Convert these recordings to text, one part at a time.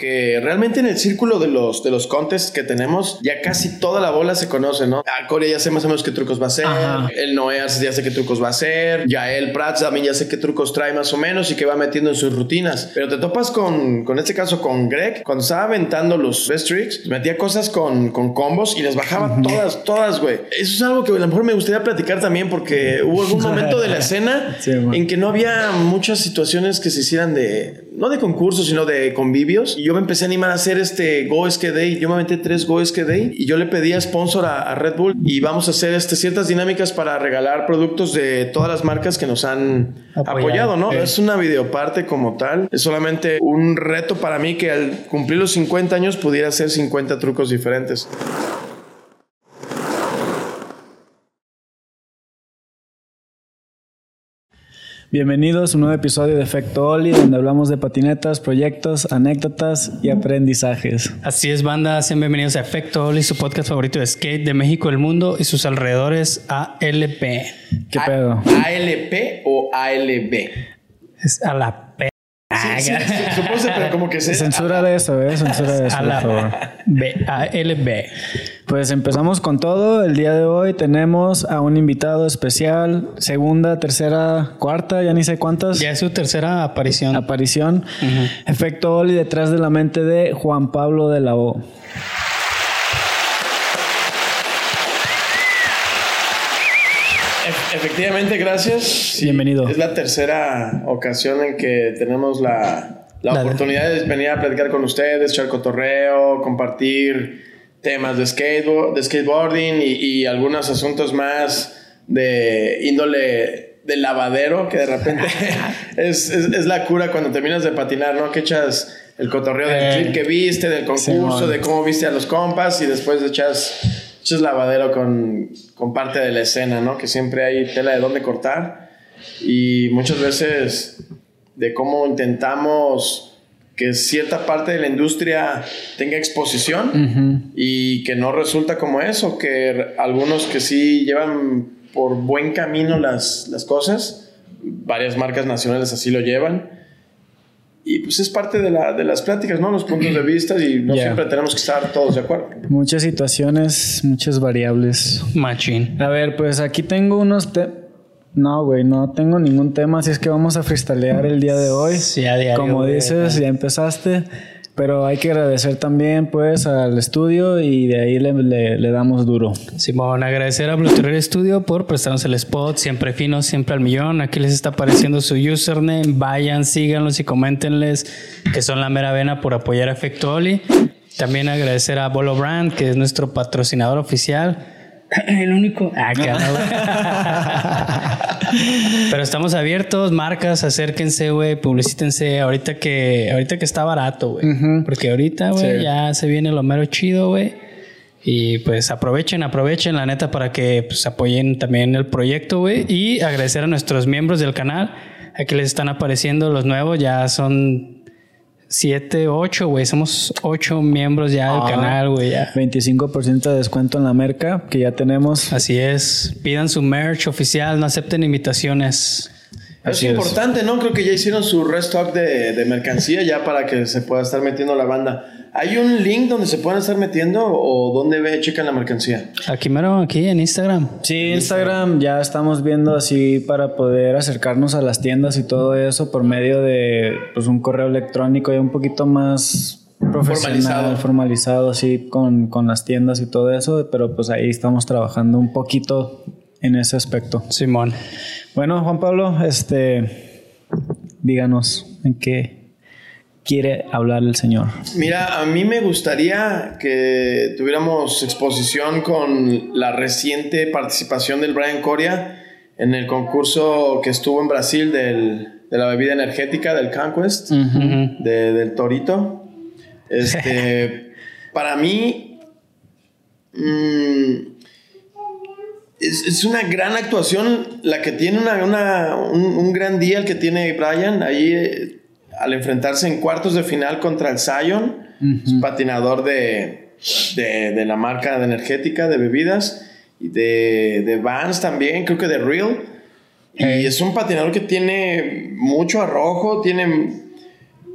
porque realmente en el círculo de los, de los contests que tenemos, ya casi toda la bola se conoce, ¿no? A Corea ya sé más o menos qué trucos va a hacer, el Noeas ya sé qué trucos va a hacer, ya el Prats también ya sé qué trucos trae más o menos y qué va metiendo en sus rutinas. Pero te topas con, con este caso con Greg, cuando estaba aventando los best tricks, metía cosas con, con combos y les bajaba todas, todas, güey. Eso es algo que a lo mejor me gustaría platicar también porque hubo algún momento de la escena en que no había muchas situaciones que se hicieran de, no de concursos, sino de convivios. Y yo me empecé a animar a hacer este Go Day. Yo me aventé tres Go Day y yo le pedí a sponsor a, Red Bull y vamos a hacer este, ciertas dinámicas para regalar productos de todas las marcas que nos han apoyado, ¿no? Es una videoparte como tal. Es solamente un reto para mí que al cumplir los 50 años pudiera hacer 50 trucos diferentes. Bienvenidos a un nuevo episodio de Efecto Oli, donde hablamos de patinetas, proyectos, anécdotas y aprendizajes. Así es, banda, sean bienvenidos a Efecto Oli, su podcast favorito de skate de México, el mundo y sus alrededores ALP. ¿Qué pedo? ¿ALP o ALB? Es a la Sí, pero como que se... Censura de eso, ¿eh? Censura de eso, por favor. B, A, L, B. Pues empezamos con todo. El día de hoy tenemos a un invitado especial. Segunda, tercera, cuarta, ya ni sé cuántas. Ya es su tercera aparición. Aparición. Efecto Oli detrás de la mente de Juan Pablo de la O. Efectivamente, gracias. Bienvenido. Es la tercera ocasión en que tenemos la, oportunidad de venir a platicar con ustedes, echar cotorreo, compartir temas de, skateboard, de skateboarding y, algunos asuntos más de índole de lavadero, que de repente es, la cura cuando terminas de patinar, ¿no? Que echas el cotorreo del eh, clip que viste, del concurso, de cómo viste a los compas y después echas es lavadero con, con, parte de la escena, ¿no? Que siempre hay tela de dónde cortar. Y muchas veces de cómo intentamos que cierta parte de la industria tenga exposición y que no resulta como eso, que algunos que sí llevan por buen camino las, las cosas, varias marcas nacionales así lo llevan, y pues es parte de, la, de las pláticas, ¿no? Los puntos de vista y no siempre tenemos que estar todos de acuerdo. Muchas situaciones, muchas variables. Machine. A ver, pues aquí tengo unos... No, güey, no tengo ningún tema, así es que vamos a freestylear el día de hoy. Sí, a diario. Como dices, ya empezaste. Pero hay que agradecer también pues al estudio y de ahí le, damos duro. Simón, agradecer a Blue Studio por prestarnos el spot, siempre fino, siempre al millón. Aquí les está apareciendo su username, vayan, síganlos y coméntenles que son la mera vena por apoyar a Efecto Oli. También agradecer a Bolo Brand, que es nuestro patrocinador oficial. El único. Ah, Pero estamos abiertos, marcas, acérquense, güey, publicítense. Ahorita que, ahorita que está barato, güey. Porque ahorita, güey, ya se viene lo mero chido, güey. Y pues aprovechen, aprovechen la neta para que pues, apoyen también el proyecto, güey. Y agradecer a nuestros miembros del canal. Aquí les están apareciendo los nuevos, ya son Siete, ocho, güey. Somos ocho miembros ya del canal, güey. 25% de descuento en la merca que ya tenemos. Así es. Pidan su merch oficial, no acepten invitaciones. es importante, ¿no? Creo que ya hicieron su restock de, de mercancía ya para que se pueda estar metiendo la banda. ¿Hay un link donde se pueden estar metiendo o donde ve, checan la mercancía? Aquí mero, aquí en Instagram. Sí, Instagram ya estamos viendo así para poder acercarnos a las tiendas y todo eso por medio de pues, un correo electrónico y un poquito más profesional, formalizado, así con, con las tiendas y todo eso, pero pues ahí estamos trabajando un poquito en ese aspecto. Simón. Bueno, Juan Pablo, este, díganos en qué quiere hablar el Señor? Mira, a mí me gustaría que tuviéramos exposición con la reciente participación del Brian Coria en el concurso que estuvo en Brasil de la bebida energética del Conquest, del Torito. Este, para mí, mm, es, una gran actuación la que tiene una, un, un, gran día el que tiene Brian. Ahí eh, al enfrentarse en cuartos de final contra el Zion, patinador de, de, la marca de energética de bebidas y de, de Vans también, creo que de Real. Y es un patinador que tiene mucho arrojo, tiene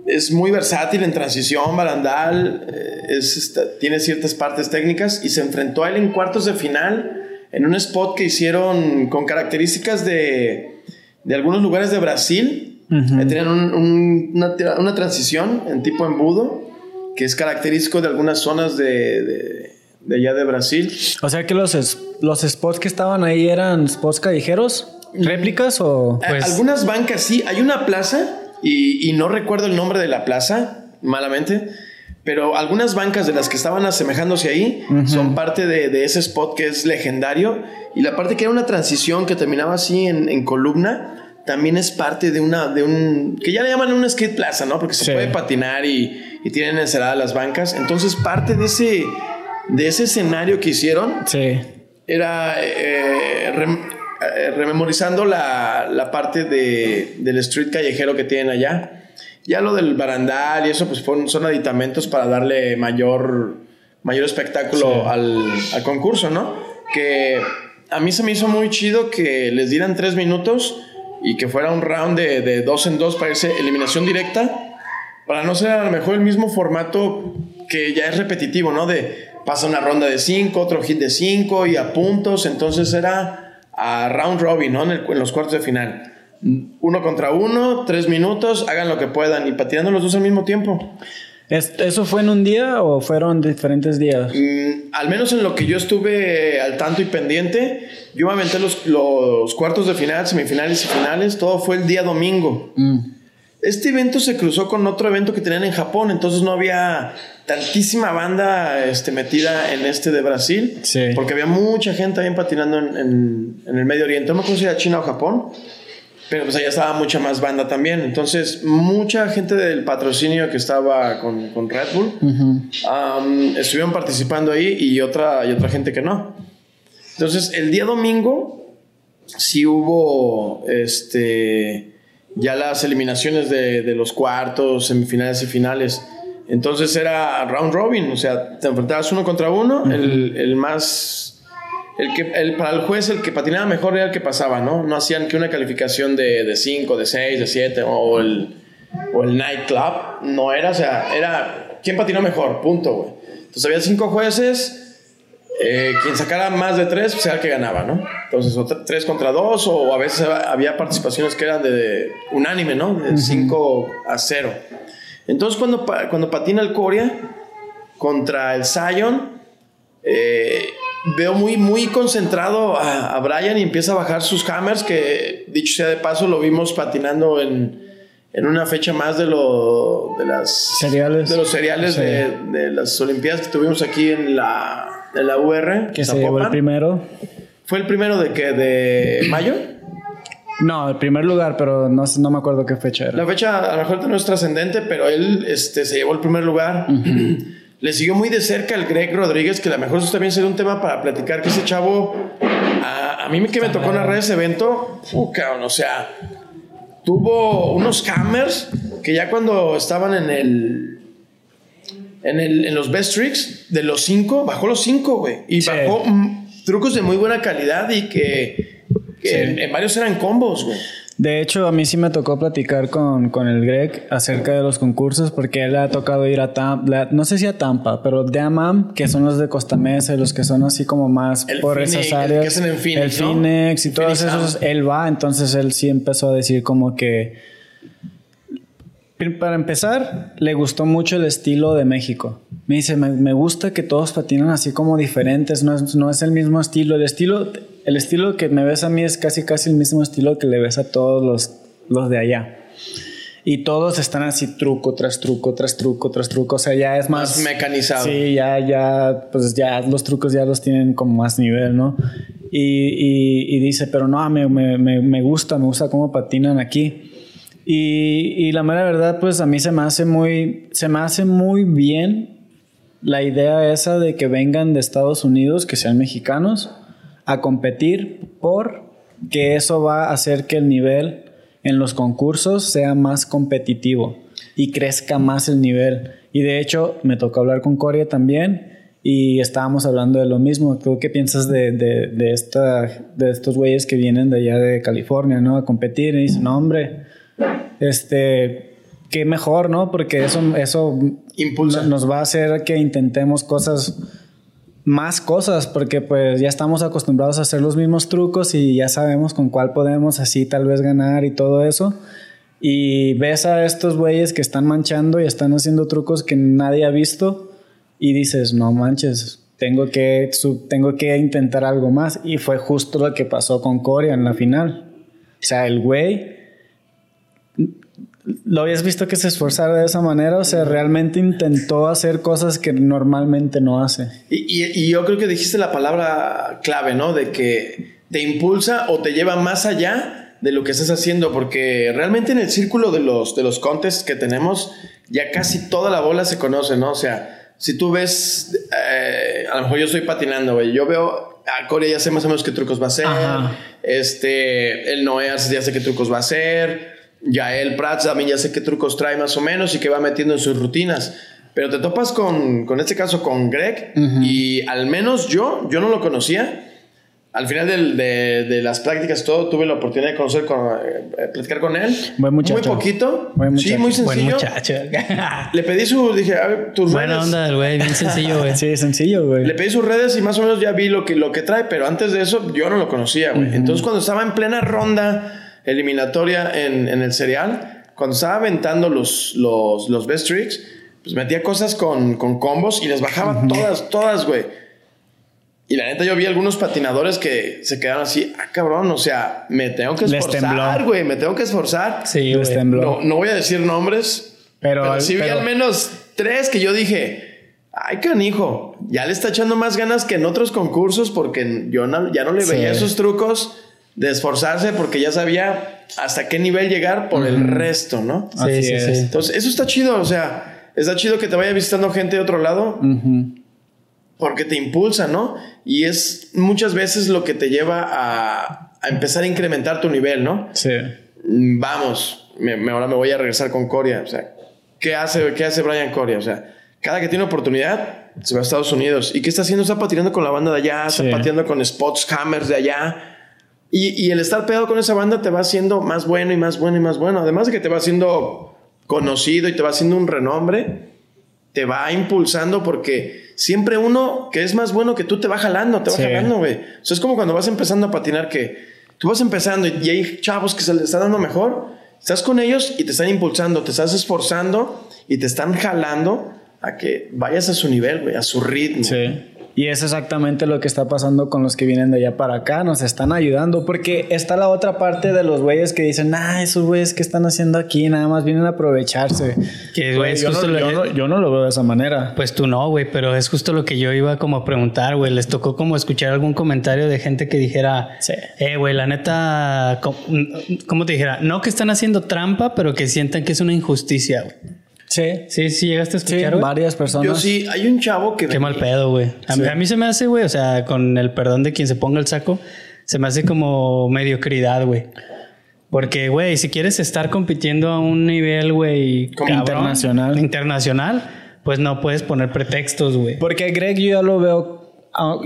es muy versátil en transición, barandal, eh, es, tiene ciertas partes técnicas y se enfrentó a él en cuartos de final en un spot que hicieron con características de, de algunos lugares de Brasil. Tenían una, una, transición en tipo embudo que es característico de algunas zonas de, de, allá de Brasil. O sea que los, los spots que estaban ahí eran spots callejeros, réplicas o... Pues... Algunas bancas sí, hay una plaza y, no recuerdo el nombre de la plaza, malamente, pero algunas bancas de las que estaban asemejándose ahí son parte de, ese spot que es legendario. Y la parte que era una transición que terminaba así en, columna, también es parte de una, de un, que ya le llaman un skate plaza, ¿no? Porque se puede patinar y, y, tienen encerradas las bancas. Entonces parte de ese, de ese escenario que hicieron sí. era eh, eh, rememorizando la, la parte de, del street callejero que tienen allá. Ya lo del barandal y eso, pues son aditamentos para darle mayor, mayor espectáculo al, al, concurso, ¿no? Que a mí se me hizo muy chido que les dieran tres minutos y que fuera un round de, de dos en dos para irse eliminación directa, para no ser a lo mejor el mismo formato que ya es repetitivo, ¿no? De pasa una ronda de cinco, otro hit de cinco y a puntos, entonces era a round robin, ¿no? En, los cuartos de final. Uno contra uno, tres minutos, hagan lo que puedan y patinando los dos al mismo tiempo. ¿Eso fue en un día o fueron diferentes días? Mm, al menos en lo que yo estuve al tanto y pendiente, yo me aventé los, los cuartos de final, semifinales y finales, todo fue el día domingo. Mm. Este evento se cruzó con otro evento que tenían en Japón, entonces no había tantísima banda este, metida en este de Brasil, porque había mucha gente también patinando en, el Medio Oriente. No me acuerdo si era China o Japón, pero pues allá estaba mucha más banda también. Entonces, mucha gente del patrocinio que estaba con, con Red Bull estuvieron participando ahí y otra, y otra gente que no. Entonces, el día domingo sí hubo este, ya las eliminaciones de, de los cuartos, semifinales y finales. Entonces era round robin, o sea, te enfrentabas uno contra uno, el, el, más... El que, el, para el juez, el que patinaba mejor era el que pasaba, ¿no? No hacían que una calificación de 5, de 6, de 7 o el, o el nightclub, no era, o sea, era quién patinó mejor, punto, güey. Entonces había cinco jueces, eh, quien sacara más de tres, pues era el que ganaba, ¿no? Entonces, o tres contra dos, o a veces había participaciones que eran de, unánime, ¿no? De 5 a 0. Entonces, cuando, cuando patina el Corea contra el Zion, eh, veo muy, muy concentrado a, Brian y empieza a bajar sus hammers, que dicho sea de paso, lo vimos patinando en, en una fecha más de, lo, de, las, cereales. de los cereales de, de, las Olimpiadas que tuvimos aquí en la, en la UR. Que se llevó el primero. ¿Fue el primero de que ¿De mayo? No, el primer lugar, pero no, no me acuerdo qué fecha era. La fecha a lo mejor no es trascendente, pero él este, se llevó el primer lugar. Le siguió muy de cerca el Greg Rodríguez, que a lo mejor eso también sería un tema para platicar, que ese chavo, a, a mí que me tocó narrar ese evento, uh, o sea, tuvo unos hammers que ya cuando estaban en el... En, el, en los best tricks, de los cinco, bajó los cinco, güey. Y bajó trucos de muy buena calidad y que en, varios eran combos, güey. De hecho, a mí sí me tocó platicar con, con, el Greg acerca de los concursos porque él ha tocado ir a Tampa, no sé si a Tampa, pero de Amam, que son los de Costa Mesa y los que son así como más por esas áreas. El, el Phoenix y todos esos, él va, entonces él sí empezó a decir como que para empezar, le gustó mucho el estilo de México. Me dice, me, gusta que todos patinan así como diferentes, no es, no es, el mismo estilo. El estilo. el estilo que me ves a mí es casi casi el mismo estilo que le ves a todos los, los de allá. Y todos están así truco tras truco, tras truco, tras truco. O sea, ya es más... Más mecanizado. Sí, ya, ya, pues ya los trucos ya los tienen como más nivel, ¿no? Y, y, dice, pero no, me, me, me gusta, me gusta cómo patinan aquí. Y, la mera verdad, pues a mí se me hace muy, se me hace muy bien la idea esa de que vengan de Estados Unidos, que sean mexicanos, a competir por que eso va a hacer que el nivel en los concursos sea más competitivo y crezca más el nivel. Y de hecho, me tocó hablar con Corea también y estábamos hablando de lo mismo. ¿Tú qué piensas de, de, esta, de estos güeyes que vienen de allá de California, ¿no? A competir y dicen, no, hombre, este, qué mejor, ¿no? Porque eso, eso Impulsa. nos va a hacer que intentemos cosas, más cosas, porque pues ya estamos acostumbrados a hacer los mismos trucos y ya sabemos con cuál podemos así tal vez ganar y todo eso. Y ves a estos güeyes que están manchando y están haciendo trucos que nadie ha visto y dices, no manches, tengo que, tengo que intentar algo más. Y fue justo lo que pasó con Corea en la final. O sea, el güey ¿Lo habías visto que se esforzara de esa manera? O sea, realmente intentó hacer cosas que normalmente no hace. Y, yo creo que dijiste la palabra clave, ¿no? De que te impulsa o te lleva más allá de lo que estás haciendo, porque realmente en el círculo de los, de los contests que tenemos, ya casi toda la bola se conoce, ¿no? O sea, si tú ves, eh, a lo mejor yo estoy patinando, güey, yo veo a Corea ya sé más o menos qué trucos va a hacer, este, el Noé ya sé qué trucos va a hacer, ya el Prats también ya sé qué trucos trae más o menos y qué va metiendo en sus rutinas. Pero te topas con, con este caso con Greg y al menos yo, yo no lo conocía. Al final de, de, las prácticas todo tuve la oportunidad de conocer, con, eh, platicar con él. Buen muchacho. Muy poquito. Buen sí, muy sencillo. Buen muchacho. Le pedí su, dije, a ver, tus Buena onda del güey, bien sencillo, güey. sí, sencillo, güey. Le pedí sus redes y más o menos ya vi lo que, lo que trae, pero antes de eso yo no lo conocía, güey. Entonces cuando estaba en plena ronda eliminatoria en, en el serial, cuando estaba aventando los, los, los best tricks, pues metía cosas con, con combos y les bajaba todas, todas, güey. Y la neta, yo vi algunos patinadores que se quedaron así, ah, cabrón, o sea, me tengo que esforzar, güey, me tengo que esforzar. Sí, les tembló. No, no, voy a decir nombres, pero, pero sí vi al menos tres que yo dije, ay, canijo, ya le está echando más ganas que en otros concursos porque yo ya no le veía esos trucos de esforzarse porque ya sabía hasta qué nivel llegar por el resto, ¿no? Sí, sí, sí, Entonces, eso está chido, o sea, está chido que te vaya visitando gente de otro lado porque te impulsa, ¿no? Y es muchas veces lo que te lleva a, empezar a incrementar tu nivel, ¿no? Sí. Mm, vamos, ahora me voy a regresar con Coria, o sea, ¿qué hace, ¿qué hace Brian Coria? O sea, cada que tiene oportunidad se va a Estados Unidos. ¿Y qué está haciendo? Está patinando con la banda de allá, está pateando con spots hammers de allá y, el estar pegado con esa banda te va haciendo más bueno y más bueno y más bueno. Además de que te va haciendo conocido y te va haciendo un renombre, te va impulsando porque siempre uno que es más bueno que tú te va jalando, te va jalando, güey. O sea, es como cuando vas empezando a patinar que tú vas empezando y, hay chavos que se les está dando mejor. Estás con ellos y te están impulsando, te estás esforzando y te están jalando a que vayas a su nivel, güey, a su ritmo. Sí. Y es exactamente lo que está pasando con los que vienen de allá para acá, nos están ayudando, porque está la otra parte de los güeyes que dicen, ah, esos güeyes que están haciendo aquí, nada más vienen a aprovecharse. Que güey, yo, no, lo veo de esa manera. Pues tú no, güey, pero es justo lo que yo iba como a preguntar, güey. Les tocó como escuchar algún comentario de gente que dijera, eh, güey, la neta, ¿cómo te dijera? No que están haciendo trampa, pero que sientan que es una injusticia, güey. Sí. Sí, sí, llegaste a escuchar, varias personas. Yo sí, hay un chavo que... Qué mal pedo, güey. A, mí se me hace, güey, o sea, con el perdón de quien se ponga el saco, se me hace como mediocridad, güey. Porque, güey, si quieres estar compitiendo a un nivel, güey, internacional. Internacional, pues no puedes poner pretextos, güey. Porque Greg yo ya lo veo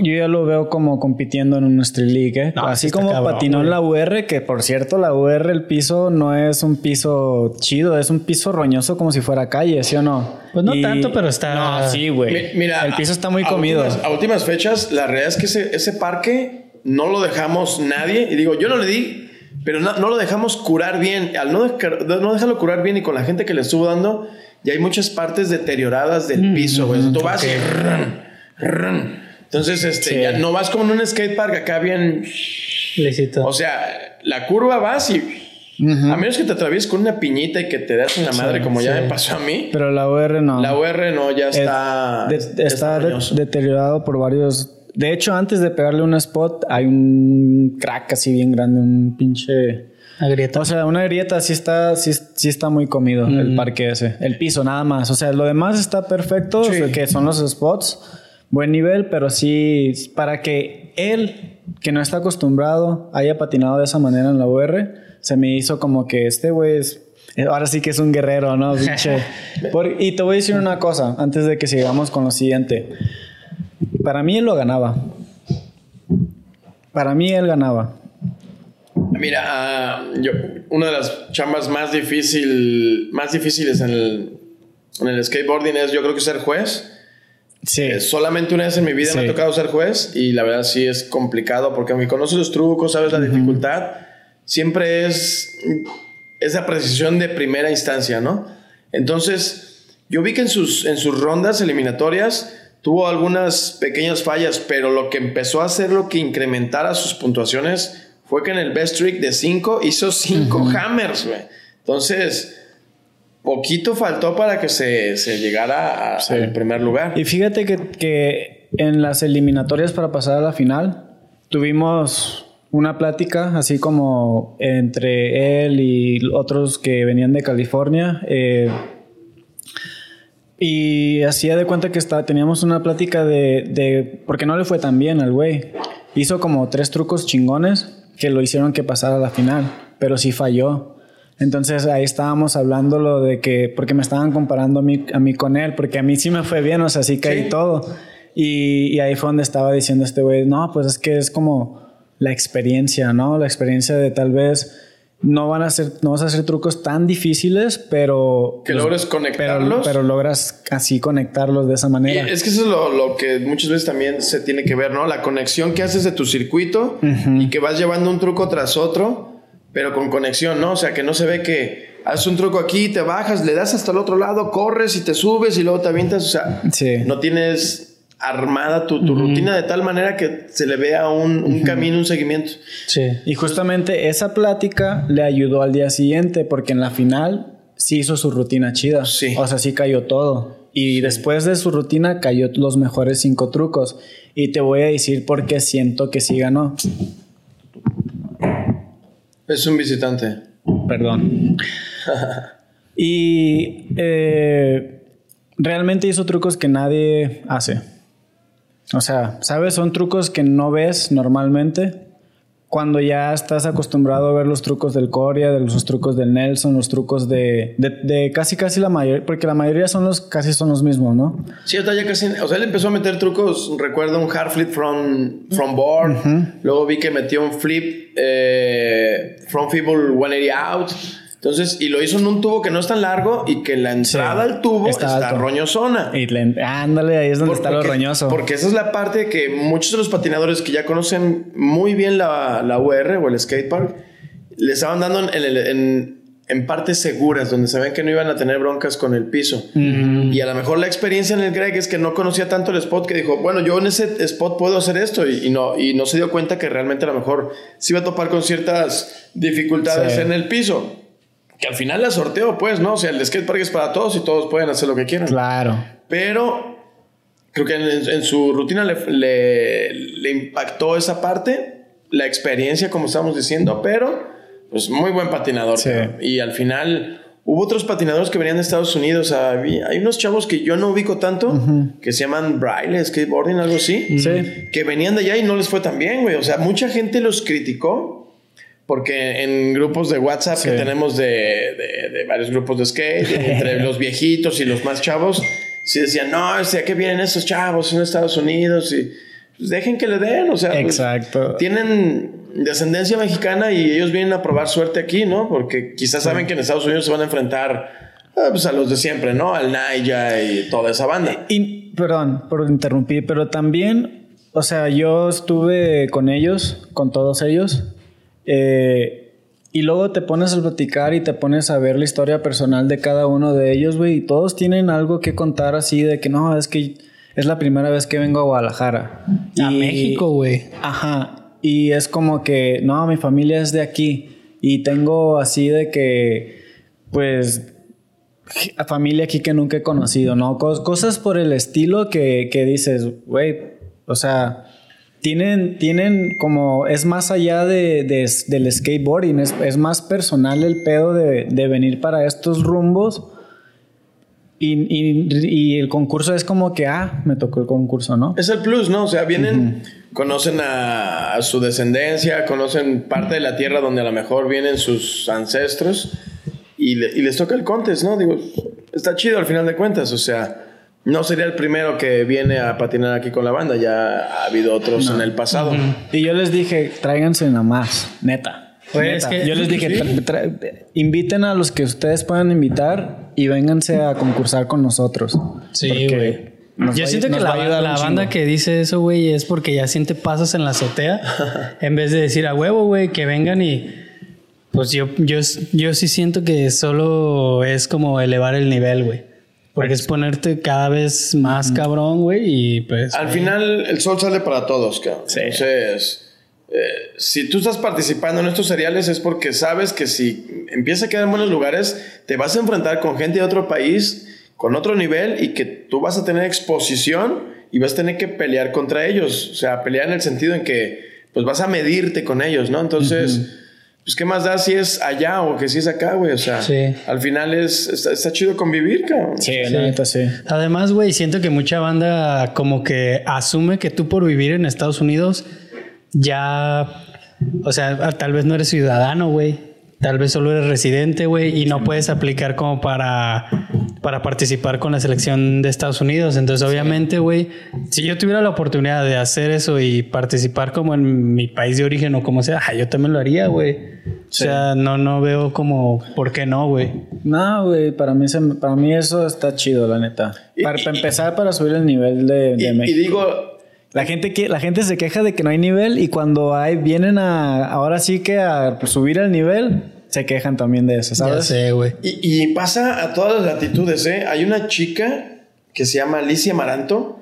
yo ya lo veo como compitiendo en un Street League, ¿eh? Así como patinó en la UR, que por cierto, la UR, el piso no es un piso chido, es un piso roñoso como si fuera calle, ¿sí o no? Pues no tanto, pero está. No, sí, güey. Mira, el piso está muy comido. a últimas fechas, la realidad es que ese, ese parque no lo dejamos nadie. Y digo, yo no le di, pero no, lo dejamos curar bien. Al no, no dejarlo curar bien y con la gente que le estuvo dando, ya hay muchas partes deterioradas del piso, güey. Tú vas y. Entonces, este, ya no vas como en un skatepark acá bien. Licito. O sea, la curva vas y. A menos que te atravieses con una piñita y que te das en la madre, como ya me pasó a mí. Pero la UR no. La UR no, ya está. está, deteriorado por varios. De hecho, antes de pegarle un spot, hay un crack así bien grande, un pinche. Una grieta. O sea, una grieta sí está, sí, sí está muy comido el parque ese. El piso nada más. O sea, lo demás está perfecto, que son los spots buen nivel, pero sí para que él, que no está acostumbrado, haya patinado de esa manera en la UR, se me hizo como que este güey es Ahora sí que es un guerrero, ¿no? y te voy a decir una cosa antes de que sigamos con lo siguiente. Para mí él lo ganaba. Para mí él ganaba. Mira, ah, yo, una de las chambas más, difícil, más difíciles en el, en el skateboarding es, yo creo que ser juez. Sí. Eh, solamente una vez en mi vida me ha tocado ser juez y la verdad sí es complicado porque aunque conoces los trucos, sabes la dificultad, siempre es esa precisión de primera instancia, ¿no? Entonces, yo vi que en sus, en sus rondas eliminatorias tuvo algunas pequeñas fallas, pero lo que empezó a hacer lo que incrementara sus puntuaciones fue que en el best trick de 5 hizo 5 hammers, güey. Entonces, poquito faltó para que se, llegara al primer lugar. Y fíjate que, que en las eliminatorias para pasar a la final, tuvimos una plática así como entre él y otros que venían de California. Eh, y hacía de cuenta que está, teníamos una plática de, de... Porque no le fue tan bien al güey. Hizo como tres trucos chingones que lo hicieron que pasara a la final, pero sí falló. Entonces ahí estábamos hablando lo de que, porque me estaban comparando a mí, a mí con él, porque a mí sí me fue bien, o sea, sí caí todo. Y, y, ahí fue donde estaba diciendo este güey, no, pues es que es como la experiencia, ¿no? La experiencia de tal vez no van a ser, no vas a hacer trucos tan difíciles, pero... Que logres conectarlos. Pero, logras así conectarlos de esa manera. es que eso es lo, que muchas veces también se tiene que ver, ¿no? La conexión que haces de tu circuito y que vas llevando un truco tras otro, pero con conexión, ¿no? O sea, que no se ve que haces un truco aquí, te bajas, le das hasta el otro lado, corres y te subes y luego te avientas, o sea, no tienes armada tu, rutina de tal manera que se le vea un, camino, un seguimiento. Sí. Y justamente esa plática le ayudó al día siguiente porque en la final sí hizo su rutina chida. Sí. O sea, sí cayó todo. Y después de su rutina cayó los mejores cinco trucos. Y te voy a decir por qué siento que sí ganó. Es un visitante. Perdón. y eh, realmente hizo trucos que nadie hace. O sea, ¿sabes? Son trucos que no ves normalmente. Cuando ya estás acostumbrado a ver los trucos del Coria, de los trucos del Nelson, los trucos de, de, casi casi la mayoría, porque la mayoría son los casi son los mismos, ¿no? Sí, sea, ya casi, o sea, él empezó a meter trucos, recuerdo un hard flip from, from board, luego vi que metió un flip eh, from feeble 180 out. Entonces, y lo hizo en un tubo que no es tan largo y que la entrada al tubo está, roñosona. Y ándale, ahí es donde está lo roñoso. Porque esa es la parte que muchos de los patinadores que ya conocen muy bien la, la UR o el skatepark, le estaban dando en, en, partes seguras, donde sabían que no iban a tener broncas con el piso. Y a lo mejor la experiencia en el Greg es que no conocía tanto el spot que dijo, bueno, yo en ese spot puedo hacer esto y, no, y no se dio cuenta que realmente a lo mejor se iba a topar con ciertas dificultades en el piso. Que al final la sorteo, pues, ¿no? O sea, el skatepark es para todos y todos pueden hacer lo que quieran. Claro. Pero creo que en, su rutina le, le, impactó esa parte, la experiencia, como estamos diciendo, pero pues muy buen patinador. Sí. Y al final hubo otros patinadores que venían de Estados Unidos. hay unos chavos que yo no ubico tanto, que se llaman Braille, skateboarding, algo así, sí. que venían de allá y no les fue tan bien, güey. O sea, mucha gente los criticó porque en grupos de WhatsApp que tenemos de, de, varios grupos de skate, entre los viejitos y los más chavos, sí decían, no, ¿a qué vienen esos chavos? Son Estados Unidos y pues dejen que le den, o sea, pues, Exacto. tienen descendencia mexicana y ellos vienen a probar suerte aquí, ¿no? Porque quizás saben que en Estados Unidos se van a enfrentar ah, pues, a los de siempre, ¿no? Al Naya y toda esa banda. Y, perdón por interrumpir, pero también, o sea, yo estuve con ellos, con todos ellos, eh, y luego te pones a platicar y te pones a ver la historia personal de cada uno de ellos, güey. Y todos tienen algo que contar así de que no, es que es la primera vez que vengo a Guadalajara. A México, güey. Ajá. Y es como que, no, mi familia es de aquí. Y tengo así de que, pues, a familia aquí que nunca he conocido, ¿no? cosas por el estilo que, que dices, güey, o sea, tienen, tienen como, es más allá de, del skateboarding, es, es, más personal el pedo de, de venir para estos rumbos. Y, y, el concurso es como que, ah, me tocó el concurso, ¿no? Es el plus, ¿no? O sea, vienen, conocen a, su descendencia, conocen parte de la tierra donde a lo mejor vienen sus ancestros y, y les toca el contest, ¿no? Digo, está chido al final de cuentas, o sea, no sería el primero que viene a patinar aquí con la banda, ya ha habido otros en el pasado. Y yo les dije, tráiganse nada más, neta. yo les dije, inviten a los que ustedes puedan invitar y vénganse a concursar con nosotros. Sí, güey. Yo siento que la, la banda que dice eso, güey, es porque ya siente pasos en la azotea. en vez de decir a huevo, güey, que vengan y. Pues yo, yo, yo sí siento que solo es como elevar el nivel, güey. Porque es ponerte cada vez más cabrón, güey, y pues... Al final el sol sale para todos, cabrón. Entonces, eh, si tú estás participando en estos seriales es porque sabes que si empiezas a quedar en buenos lugares, te vas a enfrentar con gente de otro país, con otro nivel, y que tú vas a tener exposición y vas a tener que pelear contra ellos. O sea, pelear en el sentido en que, pues vas a medirte con ellos, ¿no? Entonces pues qué más da si es allá o que si es acá, güey. O sea, al final es, está, chido convivir, cabrón. Sí, la neta, sí. Además, güey, siento que mucha banda como que asume que tú por vivir en Estados Unidos ya, o sea, tal vez no eres ciudadano, güey. Tal vez solo eres residente, güey, y no puedes aplicar como para, para participar con la selección de Estados Unidos. Entonces, obviamente, güey, si yo tuviera la oportunidad de hacer eso y participar como en mi país de origen o como sea, yo también lo haría, güey. O sea, no, no veo como por qué no, güey. No, güey, para mí, para mí eso está chido, la neta. para, empezar, para subir el nivel de, de México. Y digo, la gente, que, la gente se queja de que no hay nivel y cuando hay, vienen a, ahora sí que a subir el nivel, se quejan también de eso, ¿sabes? Ya sé, güey. Y, pasa a todas las latitudes, ¿eh? Hay una chica que se llama Alicia Maranto.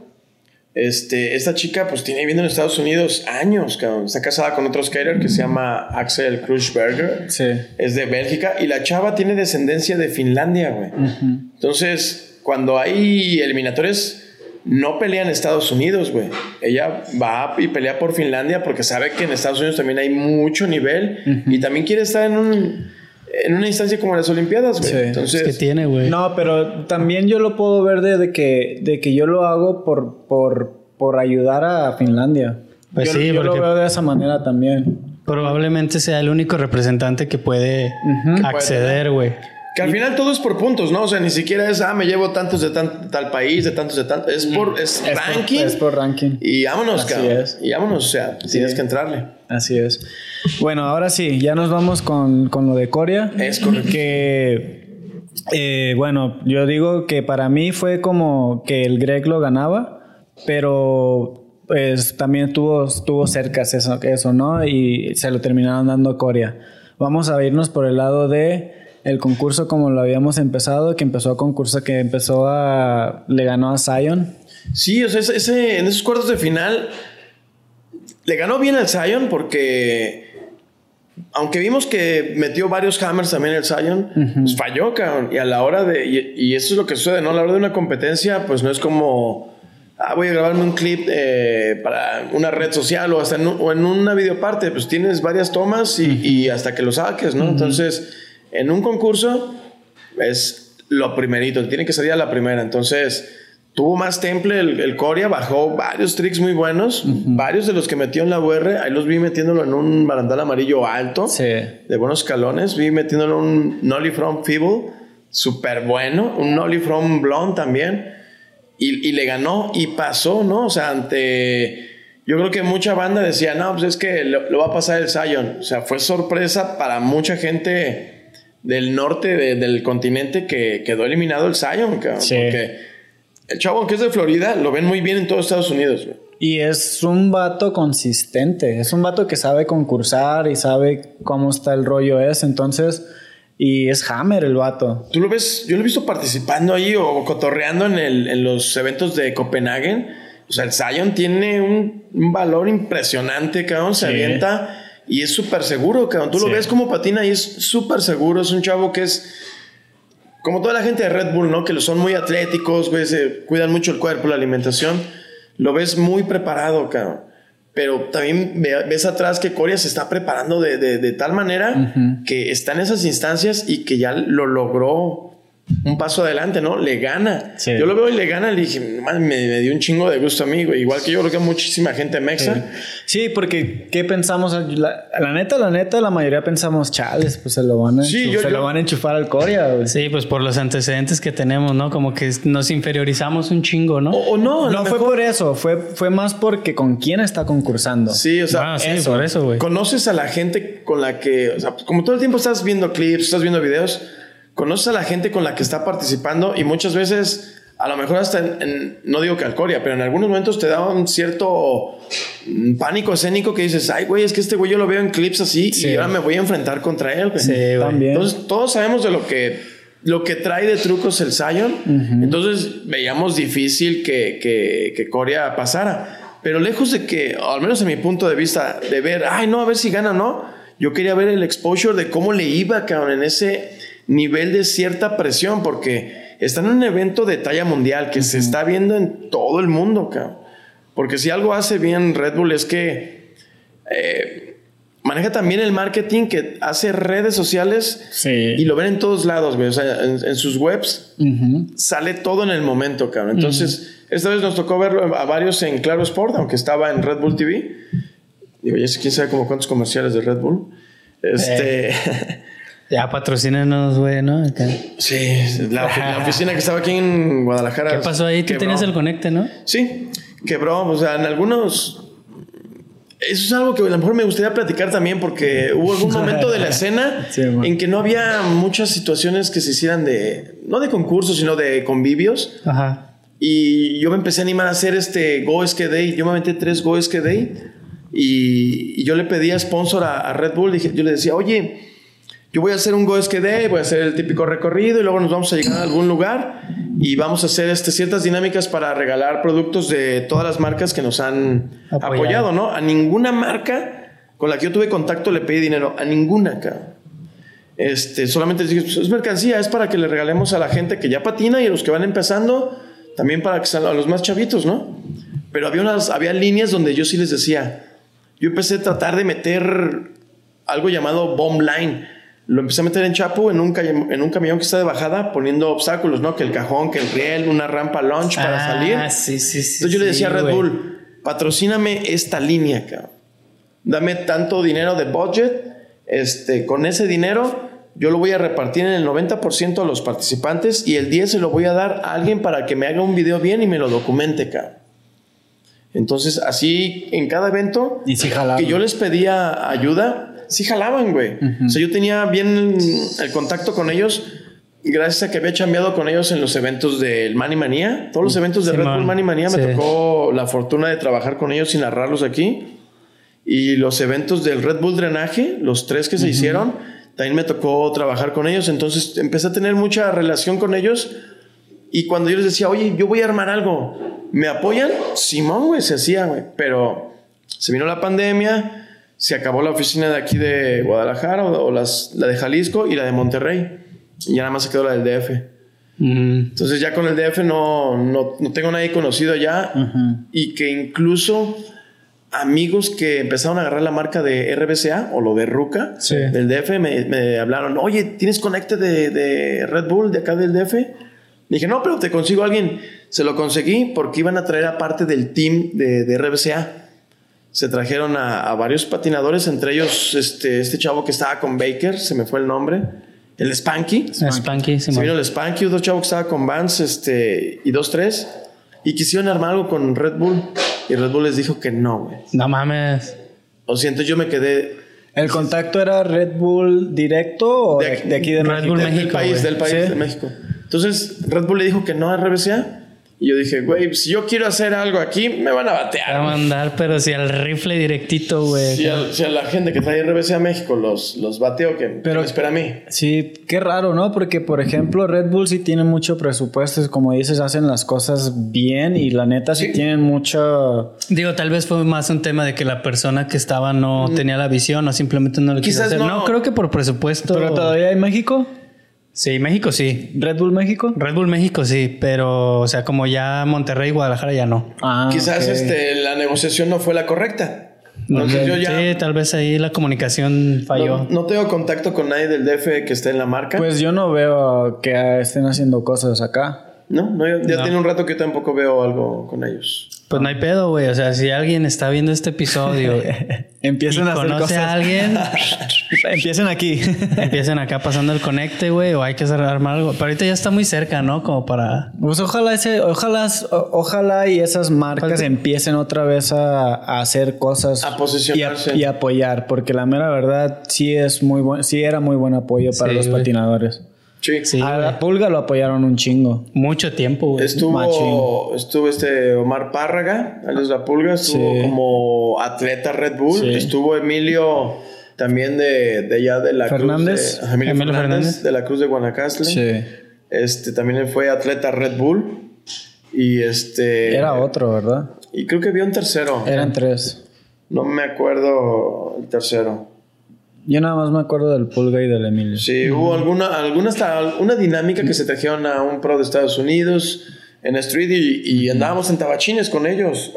Este, esta chica pues tiene viviendo en Estados Unidos años, cabrón. Está casada con otro skater que se llama Axel Krushberger. Sí. Es de Bélgica y la chava tiene descendencia de Finlandia, güey. Entonces, cuando hay eliminatorios no pelea en Estados Unidos, güey. Ella va y pelea por Finlandia porque sabe que en Estados Unidos también hay mucho nivel y también quiere estar en un en una instancia como las Olimpiadas, güey. Entonces, que tiene, güey. No, pero también yo lo puedo ver de, que de que yo lo hago por por por ayudar a Finlandia. Pues yo, sí, yo lo veo de esa manera también. Probablemente sea el único representante que puede acceder, güey. Que al final todo es por puntos, ¿no? O sea, ni siquiera es, ah, me llevo tantos de tal país, de tantos de tantos. Es por es, ranking. es por ranking. Y vámonos, Así Es. Y vámonos, o sea, tienes que entrarle. Así es. Bueno, ahora sí, ya nos vamos con, con lo de Corea. Es correcto. Que, eh, bueno, yo digo que para mí fue como que el Greg lo ganaba, pero pues también estuvo, estuvo cerca eso, eso, ¿no? Y se lo terminaron dando Corea. Vamos a irnos por el lado de el concurso como lo habíamos empezado, que empezó a concurso, que empezó a... le ganó a Zion. Sí, o sea, ese, en esos cuartos de final le ganó bien al Zion porque aunque vimos que metió varios hammers también el Zion, pues falló, cabrón. Y a la hora de. Y, eso es lo que sucede, ¿no? A la hora de una competencia, pues no es como. Ah, voy a grabarme un clip eh, para una red social o hasta en, o en una videoparte. Pues tienes varias tomas y, hasta que lo saques, ¿no? Entonces en un concurso es lo primerito, tiene que salir a la primera. Entonces, tuvo más temple el, Coria, bajó varios tricks muy buenos, varios de los que metió en la UR, ahí los vi metiéndolo en un barandal amarillo alto, de buenos escalones, vi metiéndolo en un Nolly From Feeble, súper bueno, un Nolly From Blonde también, y, le ganó y pasó, ¿no? O sea, ante... Yo creo que mucha banda decía, no, pues es que lo, lo va a pasar el Zion. O sea, fue sorpresa para mucha gente del norte del continente que quedó eliminado el Zion, cabrón. Porque el chavo, que es de Florida, lo ven muy bien en todos Estados Unidos, Y es un vato consistente. Es un vato que sabe concursar y sabe cómo está el rollo es. Entonces, y es Hammer el vato. Tú lo ves, yo lo he visto participando ahí o cotorreando en, el, en los eventos de Copenhagen. O sea, el Zion tiene un, valor impresionante, cabrón. Se avienta y es súper seguro, cabrón. Tú lo ves como patina y es súper seguro. Es un chavo que es como toda la gente de Red Bull, ¿no? Que lo son muy atléticos, güey, se cuidan mucho el cuerpo, la alimentación. Lo ves muy preparado, cabrón. Pero también ves atrás que Corea se está preparando de, de, tal manera que está en esas instancias y que ya lo logró un paso adelante, ¿no? Le gana. Yo lo veo y le gana, le dije, me, me, dio un chingo de gusto a mí, güey. Igual que yo creo que muchísima gente mexa. Sí, porque ¿qué pensamos? La, neta, la neta, la mayoría pensamos, chales, pues se lo van a, sí, se lo van a enchufar al Corea, güey. Sí, pues por los antecedentes que tenemos, ¿no? Como que nos inferiorizamos un chingo, ¿no? O, no, no fue por eso, fue, fue más porque con quién está concursando. Sí, o sea, ah, sí, por eso, güey. Conoces a la gente con la que, o sea, como todo el tiempo estás viendo clips, estás viendo videos conoces a la gente con la que está participando y muchas veces, a lo mejor hasta en, no digo que al Corea, pero en algunos momentos te da un cierto pánico escénico que dices, ay, güey, es que este güey yo lo veo en clips así y ahora me voy a enfrentar contra él. Sí, También. Entonces, todos sabemos de lo que, lo que trae de trucos el Zion. Entonces, veíamos difícil que, que, que Corea pasara. Pero lejos de que, al menos en mi punto de vista, de ver, ay, no, a ver si gana o no, yo quería ver el exposure de cómo le iba, cabrón, en ese nivel de cierta presión, porque está en un evento de talla mundial que se está viendo en todo el mundo, cabrón. Porque si algo hace bien Red Bull es que eh, maneja también el marketing que hace redes sociales y lo ven en todos lados, güey. O sea, en, sus webs sale todo en el momento, cabrón. Entonces, esta vez nos tocó verlo a varios en Claro Sport, aunque estaba en Red Bull TV. Digo, ya sé quién sabe como cuántos comerciales de Red Bull. Este. Eh. Ya patrocínanos, güey, ¿no? Sí, la, oficina que estaba aquí en Guadalajara. ¿Qué pasó ahí? Tú tenías el conecte, ¿no? Sí, quebró. O sea, en algunos. Eso es algo que a lo mejor me gustaría platicar también porque hubo algún momento de la escena en que no había muchas situaciones que se hicieran de, no de concursos, sino de convivios. Ajá. Y yo me empecé a animar a hacer este Go Day. Yo me metí tres Go Day y, y yo le pedía sponsor a, a Red Bull. Dije, yo le decía, oye, yo voy a hacer un Go Day, voy a hacer el típico recorrido y luego nos vamos a llegar a algún lugar y vamos a hacer este, ciertas dinámicas para regalar productos de todas las marcas que nos han apoyado, ¿no? A ninguna marca con la que yo tuve contacto le pedí dinero, a ninguna, cabrón. Este, solamente dije, pues, es mercancía, es para que le regalemos a la gente que ya patina y a los que van empezando, también para que salgan a los más chavitos, ¿no? Pero había, unas, había líneas donde yo sí les decía, yo empecé a tratar de meter algo llamado bomb line lo empecé a meter en Chapo en un, en un camión que está de bajada poniendo obstáculos, ¿no? Que el cajón, que el riel, una rampa launch para ah, salir. Sí, sí, sí. Entonces yo le decía a Red Bull, patrocíname esta línea, cabrón. Dame tanto dinero de budget. Este, con ese dinero yo lo voy a repartir en el 90% a los participantes y el 10 se lo voy a dar a alguien para que me haga un video bien y me lo documente, cabrón. Entonces, así en cada evento y si que yo les pedía ayuda, sí jalaban, güey. O sea, yo tenía bien el contacto con ellos gracias a que había chambeado con ellos en los eventos del Money Manía. Todos los eventos de Red Bull Money Manía me tocó la fortuna de trabajar con ellos sin narrarlos aquí. Y los eventos del Red Bull Drenaje, los tres que se hicieron, también me tocó trabajar con ellos. Entonces empecé a tener mucha relación con ellos. Y cuando yo les decía, oye, yo voy a armar algo, ¿me apoyan? Simón, güey, se hacía, güey. Pero se vino la pandemia se acabó la oficina de aquí de Guadalajara o, las, la de Jalisco y la de Monterrey. Y ya nada más se quedó la del DF. Entonces ya con el DF no, no, no tengo nadie conocido allá y que incluso amigos que empezaron a agarrar la marca de RBCA o lo de Ruca del DF me, me, hablaron, oye, ¿tienes conecte de, de, Red Bull de acá del DF? dije, no, pero te consigo a alguien. Se lo conseguí porque iban a traer a parte del team de, de RBCA se trajeron a, varios patinadores, entre ellos este, este chavo que estaba con Baker, se me fue el nombre, el Spanky. Spanky, se vino el Spanky, otro chavo que estaba con Vance este, y dos, tres, y quisieron armar algo con Red Bull, y Red Bull les dijo que no, güey. No mames. O sea, entonces yo me quedé. ¿El contacto era Red Bull directo o de, aquí de Red Bull México? Del país, del país de México. Entonces Red Bull le dijo que no a RBCA y yo dije, güey, si yo quiero hacer algo aquí, me van a batear. a mandar, pero si al rifle directito, güey. Si, a la gente que trae RBC a México los, los bateo, que pero, espera a mí. Sí, qué raro, ¿no? Porque, por ejemplo, Red Bull sí tiene mucho presupuesto. Como dices, hacen las cosas bien y la neta sí, tienen mucho... Digo, tal vez fue más un tema de que la persona que estaba no mm. tenía la visión o simplemente no lo quiso hacer. No. no, creo que por presupuesto. ¿Pero todavía hay México? Sí, México sí. ¿Red Bull México? Red Bull México sí, pero o sea, como ya Monterrey y Guadalajara ya no. Ah, Quizás este, la negociación no fue la correcta. yo ya, sí, tal vez ahí la comunicación falló. No, tengo contacto con nadie del DF que esté en la marca. Pues yo no veo que estén haciendo cosas acá. No, no ya tiene un rato que yo tampoco veo algo con ellos. Pues no hay pedo, güey. O sea, si alguien está viendo este episodio, empiecen a hacer conoce a alguien, empiecen aquí. empiecen acá pasando el conecte, güey, o hay que armar algo. Pero ahorita ya está muy cerca, ¿no? Como para. Pues ojalá ese, ojalá, ojalá y esas marcas empiecen otra vez a, hacer cosas a posicionarse y, apoyar, porque la mera verdad sí es muy buen, sí era muy buen apoyo para los patinadores. Sí. a la pulga lo apoyaron un chingo. Mucho tiempo, güey. Estuvo, estuvo este Omar Párraga, Alex La Pulga, estuvo como atleta Red Bull. Estuvo Emilio también de, de allá de la Fernández. Cruz. De, Emilio, Fernández, de la Cruz de Guanacaste. Sí. Este también fue atleta Red Bull. Y este. Era otro, ¿verdad? Y creo que había un tercero. Eran tres. No me acuerdo el tercero. Yo nada más me acuerdo del Pulga y del Emilio. Sí, hubo alguna, alguna una dinámica que se trajeron a un pro de Estados Unidos en Street y, andábamos en tabachines con ellos.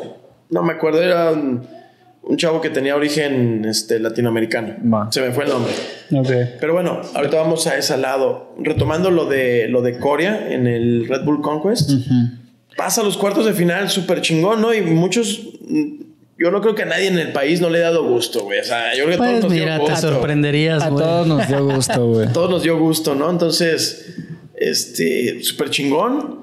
No me acuerdo, era un, chavo que tenía origen este, latinoamericano. Se me fue el nombre. Okay. Pero bueno, ahorita vamos a ese lado. Retomando lo de, lo de Corea en el Red Bull Conquest. Pasa a los cuartos de final súper chingón, ¿no? Y muchos yo no creo que a nadie en el país no le haya dado gusto, güey. O sea, yo creo que pues todos nos mira, dio gusto. te sorprenderías, güey. A todos nos dio gusto, güey. a todos nos dio gusto, ¿no? Entonces, este, súper chingón.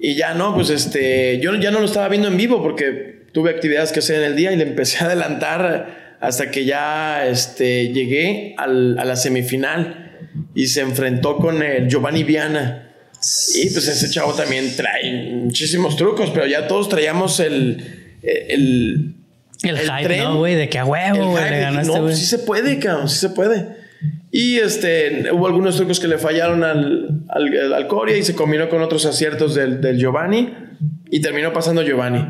Y ya no, pues este, yo ya no lo estaba viendo en vivo porque tuve actividades que hacer en el día y le empecé a adelantar hasta que ya este, llegué al, a la semifinal y se enfrentó con el Giovanni Viana. Y pues ese chavo también trae muchísimos trucos, pero ya todos traíamos el el, el, hype, ¿no, güey? De que a huevo, güey, le ganaste, No, sí se puede, cabrón, sí se puede. Y este, hubo algunos trucos que le fallaron al, al, al Coria y se combinó con otros aciertos del, del Giovanni y terminó pasando Giovanni.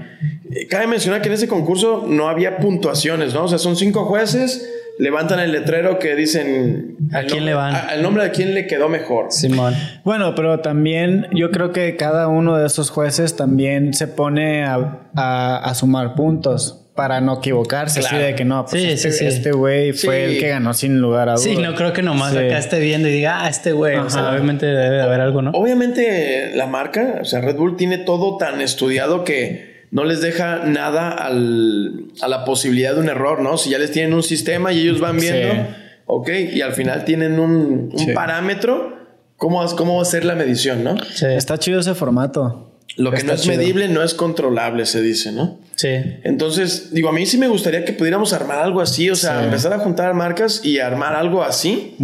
Eh, cabe mencionar que en ese concurso no había puntuaciones, ¿no? O sea, son cinco jueces levantan el letrero que dicen a quién le van el nombre de quién le quedó mejor. Simón. Bueno, pero también yo creo que cada uno de esos jueces también se pone a, sumar puntos para no equivocarse, así de que no, pues este, este güey fue el que ganó sin lugar a dudas. Sí, no creo que nomás acá esté viendo y diga, ah, este güey, o sea, obviamente debe de haber algo, ¿no? Obviamente la marca, o sea, Red Bull tiene todo tan estudiado que no les deja nada al, a la posibilidad de un error, ¿no? Si ya les tienen un sistema y ellos van viendo, ok, y al final tienen un, parámetro, ¿cómo, ¿cómo va a ser la medición, no? Está chido ese formato. Lo que no es medible no es controlable, se dice, ¿no? Sí. Entonces, digo, a mí sí me gustaría que pudiéramos armar algo así, o sea, empezar a juntar marcas y armar algo así.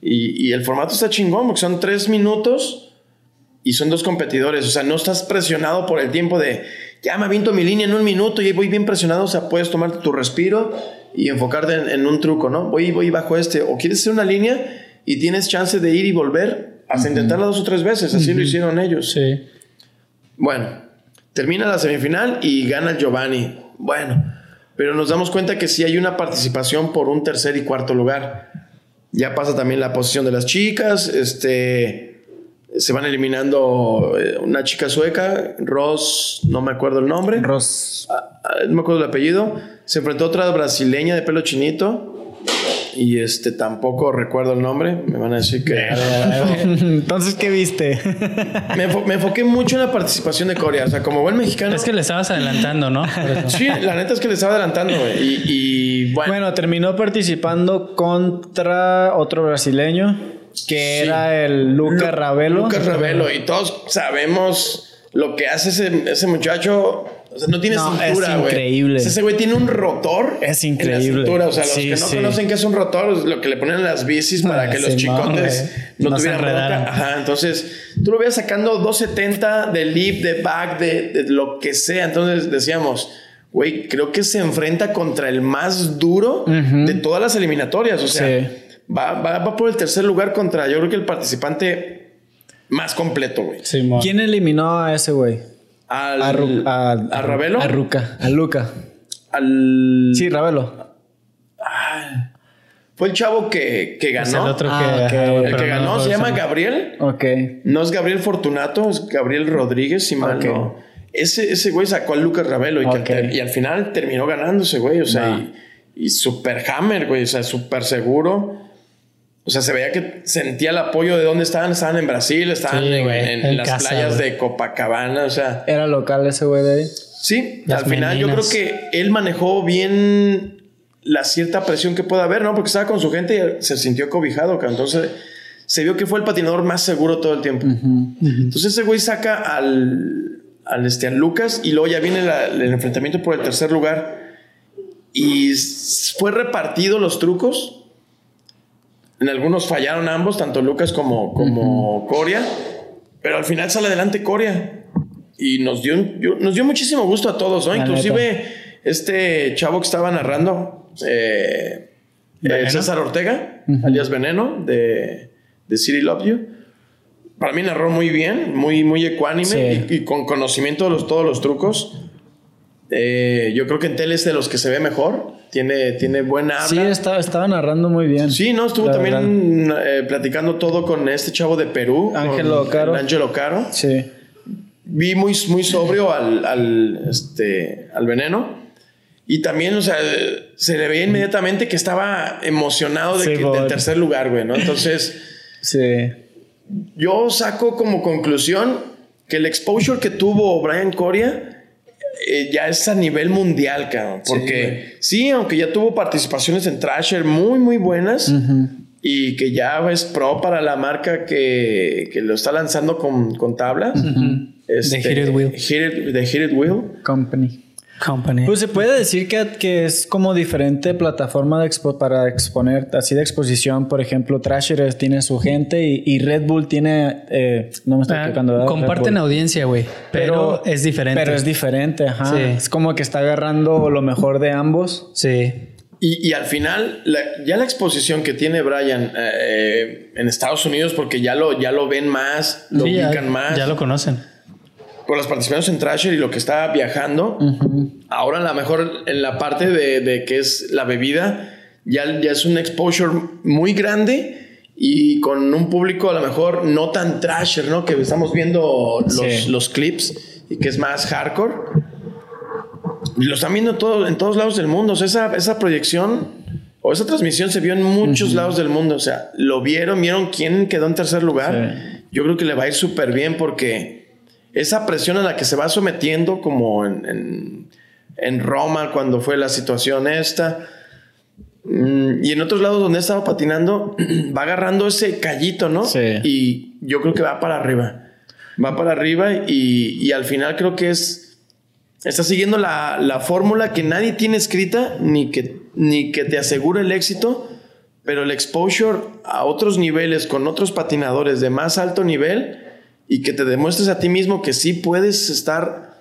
y, y, el formato está chingón, porque son tres minutos y son dos competidores, o sea, no estás presionado por el tiempo de ya me aviento mi línea en un minuto y voy bien presionado, o sea, puedes tomar tu respiro y enfocarte en, un truco, ¿no? Voy, voy bajo este, o quieres hacer una línea y tienes chance de ir y volver hasta intentarla dos o tres veces, así lo hicieron ellos. Sí. Bueno, termina la semifinal y gana Giovanni. Bueno, pero nos damos cuenta que sí hay una participación por un tercer y cuarto lugar. Ya pasa también la posición de las chicas, este se van eliminando eh, una chica sueca, Ross, no me acuerdo el nombre. Ross. Ah, ah, no me acuerdo el apellido. Se enfrentó a otra brasileña de pelo chinito. Y este tampoco recuerdo el nombre. Me van a decir que. Entonces, ¿qué viste? me, enfoqué mucho en la participación de Corea. O sea, como buen mexicano. Es que le estabas adelantando, ¿no? sí, la neta es que le estaba adelantando, Y, y bueno. Bueno, terminó participando contra otro brasileño que era el Lucas Ravelo. Lucas Ravelo, y todos sabemos lo que hace ese, ese muchacho. O sea, no tiene cintura, güey. Es increíble. ese güey tiene un rotor. Es increíble. En la cintura. O sea, los que no conocen qué es un rotor, lo que le ponen en las bicis para que los chicotes no, tuvieran roca. Ajá. Entonces, tú lo veías sacando 270 de lip, de back, de, lo que sea. Entonces decíamos, güey, creo que se enfrenta contra el más duro de todas las eliminatorias. O sea, va, va, por el tercer lugar contra, yo creo que el participante más completo, güey. ¿Quién eliminó a ese güey? Al, a, a, Ravelo. A Ruca. A Luca. Al. Sí, Ravelo. Ah, fue el chavo que, que ganó. el otro ah, que, el que ganó se llama Gabriel. Ok. No es Gabriel Fortunato, es Gabriel Rodríguez, si mal no. ese, ese güey sacó a Lucas Ravelo y, y al final terminó ganando ese güey, o sea, y, y, super hammer, güey, o sea, súper seguro. O sea, se veía que sentía el apoyo de dónde estaban. Estaban en Brasil, estaban en, las playas de Copacabana, o sea. ¿Era local ese güey de ahí? Sí, al final yo creo que él manejó bien la cierta presión que puede haber, ¿no? Porque estaba con su gente y se sintió cobijado, entonces se vio que fue el patinador más seguro todo el tiempo. Entonces ese güey saca al, al, este, Lucas y luego ya viene el enfrentamiento por el tercer lugar. Y fue repartido los trucos. En algunos fallaron ambos, tanto Lucas como, como Coria. Pero al final sale adelante Coria. Y nos dio, nos dio muchísimo gusto a todos, ¿no? Inclusive este chavo que estaba narrando, eh, eh, César Ortega, alias Veneno, de, de City Love You para mí narró muy bien, muy, muy ecuánime y, con conocimiento de los, todos los trucos. Eh, yo creo que en tele es de los que se ve mejor. Tiene, tiene buena habla. Sí, estaba, estaba narrando muy bien. Sí, no, estuvo también eh, platicando todo con este chavo de Perú. Ángelo Caro. Ángelo Caro. Sí. Vi muy, muy sobrio al, al, este, al veneno. Y también, o sea, se le veía inmediatamente que estaba emocionado de del tercer lugar, güey, ¿no? Entonces. sí yo saco como conclusión que el exposure que tuvo Brian Coria eh, ya es a nivel mundial, cabrón. Porque sí, aunque ya tuvo participaciones en Trasher muy, muy buenas. Y que ya es pro para la marca que, que lo está lanzando con, con tablas. Este, The Heated Wheel. The Heated Wheel. Company. Pues se puede decir que, que es como diferente plataforma de expo para exponer, así de exposición. Por ejemplo, Trasher tiene su gente y, Red Bull tiene. Eh, no me estoy ah, Comparten audiencia, güey. Pero, es diferente. Pero es diferente, ajá. Es como que está agarrando lo mejor de ambos. Sí. Y, al final, ya la exposición que tiene Brian eh, en Estados Unidos, porque ya lo, ya lo ven más, lo ubican más. Ya lo conocen por las participaciones en Trasher y lo que está viajando. Ahora, a lo mejor en la parte de, de, que es la bebida, ya, ya es un exposure muy grande y con un público a lo mejor no tan Trasher, ¿no? Que estamos viendo los, los clips y que es más hardcore. lo están viendo todo, en todos lados del mundo. O sea, esa, esa proyección o esa transmisión se vio en muchos lados del mundo. O sea, lo vieron, vieron quién quedó en tercer lugar. Yo creo que le va a ir súper bien porque esa presión a la que se va sometiendo, como en, Roma cuando fue la situación esta, mm, y en otros lados donde he estado patinando, va agarrando ese callito, ¿no? Sí. Y yo creo que va para arriba. Va para arriba y, al final creo que es. Está siguiendo la, la fórmula que nadie tiene escrita ni que, ni que te asegure el éxito, pero el exposure a otros niveles con otros patinadores de más alto nivel y que te demuestres a ti mismo que sí puedes estar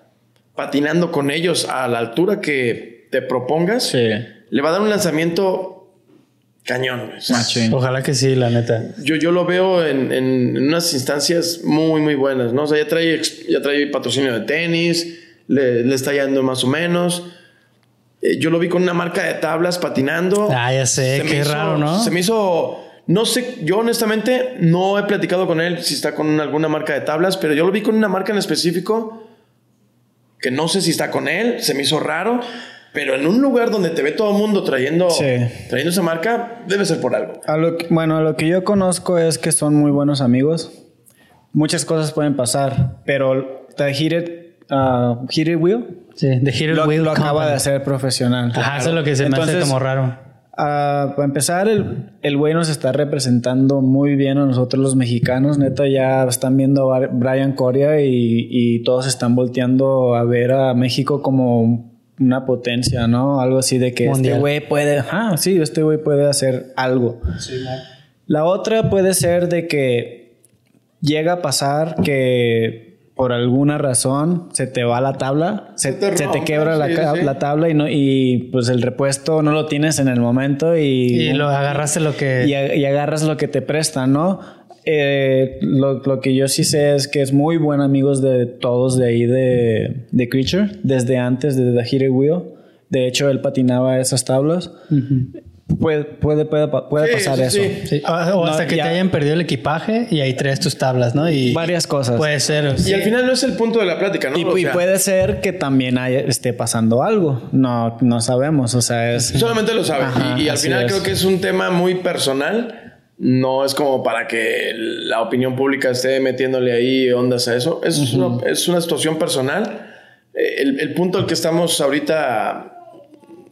patinando con ellos a la altura que te propongas, le va a dar un lanzamiento cañón. Ojalá que sí, la neta. Yo, yo lo veo en, en, unas instancias muy, muy buenas, ¿no? O sea, ya trae, ya trae patrocinio de tenis, le, le está yendo más o menos. Eh, yo lo vi con una marca de tablas patinando. Ah, ya sé, qué raro, ¿no? Se me hizo no sé, yo honestamente no he platicado con él si está con alguna marca de tablas, pero yo lo vi con una marca en específico que no sé si está con él, se me hizo raro, pero en un lugar donde te ve todo el mundo trayendo, trayendo esa marca, debe ser por algo. A lo bueno, lo que yo conozco es que son muy buenos amigos. Muchas cosas pueden pasar, pero The Heated, uh, Wheel, sí, The Heated lo, Wheel lo acaba de hacer profesional. Ajá, eso es lo que se me hace como raro. Uh, para empezar, el, el güey nos está representando muy bien a nosotros los mexicanos. Neta, ya están viendo a Brian Coria y, y todos están volteando a ver a México como una potencia, ¿no? Algo así de que este güey puede, ah, sí, este güey puede hacer algo. La otra puede ser de que llega a pasar que por alguna razón se te va la tabla, se, te, quebra la, la, tabla y no y pues el repuesto no lo tienes en el momento y, y lo agarraste lo que y, agarras lo que te prestan, ¿no? Eh, lo, lo, que yo sí sé es que es muy buen amigos de todos de ahí de, de Creature, desde antes de The Hero Wheel. De hecho, él patinaba esas tablas. Puede, puede, puede, puede pasar eso. O hasta que te hayan perdido el equipaje y ahí traes tus tablas, ¿no? Y varias cosas. Puede ser. Y al final no es el punto de la plática, ¿no? Y, puede ser que también esté pasando algo. No, no sabemos. O sea, es. Solamente lo sabe. y, al final creo que es un tema muy personal. No es como para que la opinión pública esté metiéndole ahí ondas a eso. Es, una, es una situación personal. Eh, el, el punto al que estamos ahorita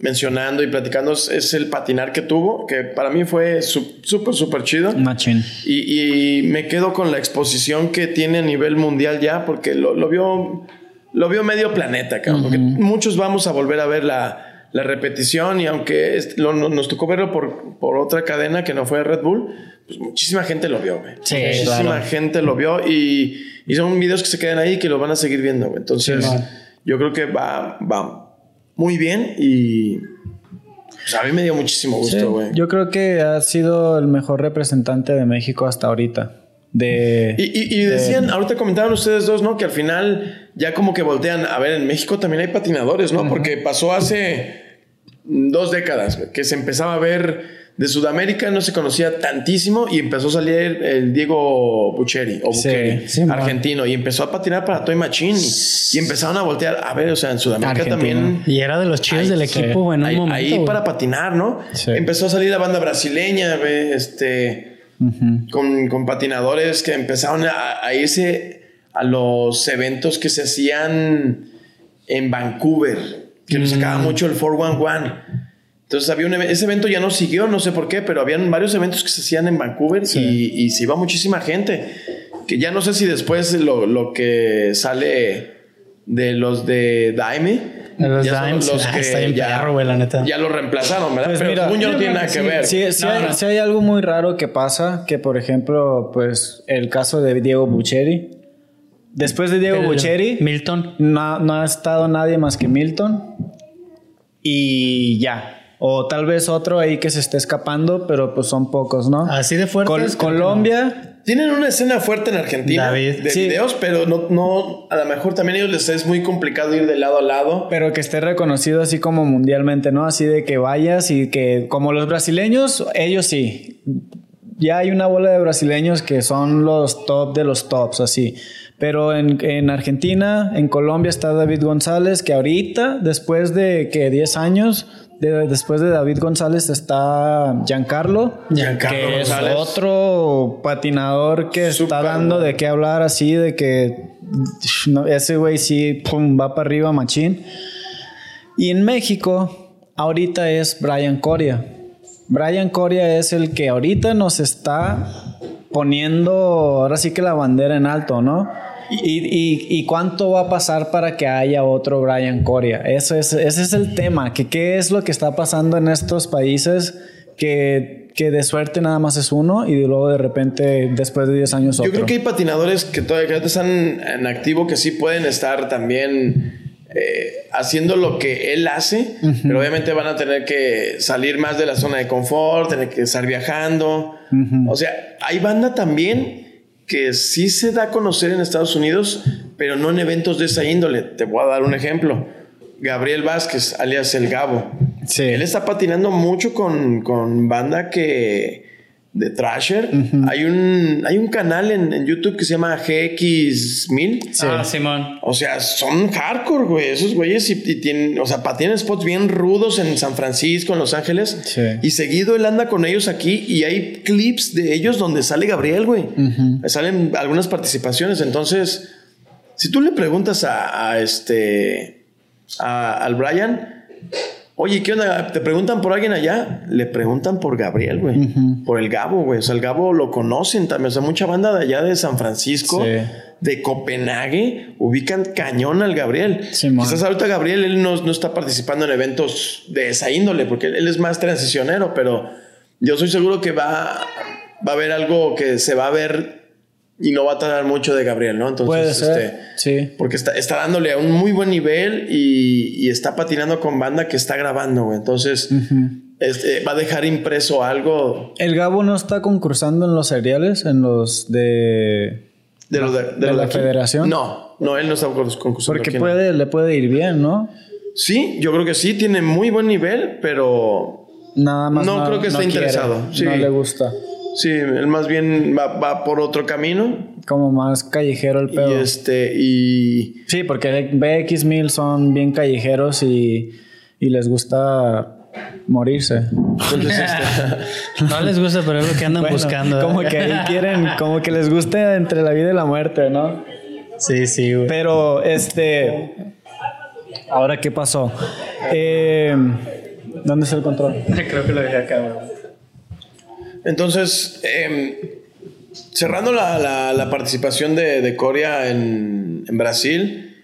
mencionando y platicando es, el patinar que tuvo, que para mí fue súper, súper chido. Machín. Y, me quedo con la exposición que tiene a nivel mundial ya, porque lo, vio, lo vio medio planeta, cabrón. Porque muchos vamos a volver a ver la, repetición y aunque nos tocó verlo por, por otra cadena que no fue Red Bull, pues muchísima gente lo vio, güey. Sí, muchísima gente lo vio y, y, son videos que se quedan ahí que lo van a seguir viendo, güey. Entonces, yo creo que va, va, muy bien y pues, a mí me dio muchísimo gusto, güey. yo creo que ha sido el mejor representante de México hasta ahorita. De, y, decían, ahorita comentaban ustedes dos, ¿no? Que al final ya como que voltean, a ver, en México también hay patinadores, ¿no? Porque pasó hace dos décadas que se empezaba a ver de Sudamérica no se conocía tantísimo y empezó a salir el Diego Bucheri o Bucheri, argentino, y empezó a patinar para Toy Machine y, empezaron a voltear. A ver, o sea, en Sudamérica también. Y era de los chidos del equipo, en un momento. Ahí para patinar, ¿no? Empezó a salir la banda brasileña, este, con, patinadores que empezaron a, irse a los eventos que se hacían en Vancouver, que nos sacaba mm. mucho el 411. Entonces había un ese evento ya no siguió, no sé por qué, pero habían varios eventos que se hacían en Vancouver y, se iba muchísima gente. Que ya no sé si después lo, que sale de los de Daime. los Dimes, los que ya, la neta. ya lo reemplazaron, ¿verdad? Pues pero mira, no tiene nada que ver. Sí, sí, hay, algo muy raro que pasa, que por ejemplo, pues el caso de Diego Bucheri. Después de Diego Bucheri, Milton. No, no ha estado nadie más que Milton. Y ya, o tal vez otro ahí que se esté escapando, pero pues son pocos, ¿no? Así de fuerte. Colombia. Tienen una escena fuerte en Argentina de videos, pero no, no, a lo mejor también a ellos les es muy complicado ir de lado a lado. Pero que esté reconocido así como mundialmente, ¿no? Así de que vayas y que como los brasileños, ellos sí. Ya hay una bola de brasileños que son los top de los tops, así. Pero en, en, Argentina, en Colombia está David González, que ahorita, después de que 10 años, después de David González está Giancarlo, que es otro patinador que está dando de qué hablar así, de que ese güey sí va para arriba machín. Y en México, ahorita es Brian Coria. Brian Coria es el que ahorita nos está poniendo, ahora sí que la bandera en alto, ¿no? ¿Y, cuánto va a pasar para que haya otro Brian Coria? Eso es, ese es el tema, que qué es lo que está pasando en estos países que, que de suerte nada más es uno y luego de repente después de 10 años otro. Yo creo que hay patinadores que todavía están en activo que sí pueden estar también... Eh, haciendo lo que él hace, pero obviamente van a tener que salir más de la zona de confort, tener que estar viajando. O sea, hay banda también que sí se da a conocer en Estados Unidos, pero no en eventos de esa índole. Te voy a dar un ejemplo. Gabriel Vázquez, alias El Gabo. Sí. Él está patinando mucho con, con banda que de Thrasher. hay, un, hay un canal en, YouTube que se llama GX1000. Ah, Simón. O sea, son hardcore, güey. Esos güeyes y, tienen, o sea, patinan spots bien rudos en San Francisco, en Los Ángeles. Y seguido él anda con ellos aquí y hay clips de ellos donde sale Gabriel, güey. Salen algunas participaciones. Entonces, si tú le preguntas a, este, al Brian, Oye, ¿qué onda? ¿Te preguntan por alguien allá? Le preguntan por Gabriel, güey. Por el Gabo, güey. O sea, el Gabo lo conocen también. O sea, mucha banda de allá de San Francisco, de Copenhague, ubican cañón al Gabriel. Quizás ahorita Gabriel, él no, no, está participando en eventos de esa índole, porque él es más transicionero, pero yo soy seguro que va, va a haber algo que se va a ver y no va a tardar mucho de Gabriel, ¿no? Entonces, Puede ser. Este, sí. Porque está, está dándole a un muy buen nivel y, está patinando con banda que está grabando, güey. Entonces, este, va a dejar impreso algo. ¿El Gabo no está concursando en los seriales? ¿En los de. De, de, la federación? No, no, él no está concursando. Porque puede, le puede ir bien, ¿no? Sí, yo creo que sí, tiene muy buen nivel, pero nada más. No, creo que esté interesado. No le gusta. Sí, él más bien va, por otro camino. Como más callejero el pedo. Y este, y. Sí, porque BX1000 son bien callejeros y, y les gusta morirse. Este, no les gusta, pero es lo que andan buscando. ¿eh? Como que ahí quieren, como que les guste entre la vida y la muerte, ¿no? Sí, sí, güey. Pero, este. Ahora, ¿qué pasó? Eh, ¿Dónde está el control? Creo que lo dejé acá, güey. Entonces, em, cerrando la, participación de, Corea en, Brasil,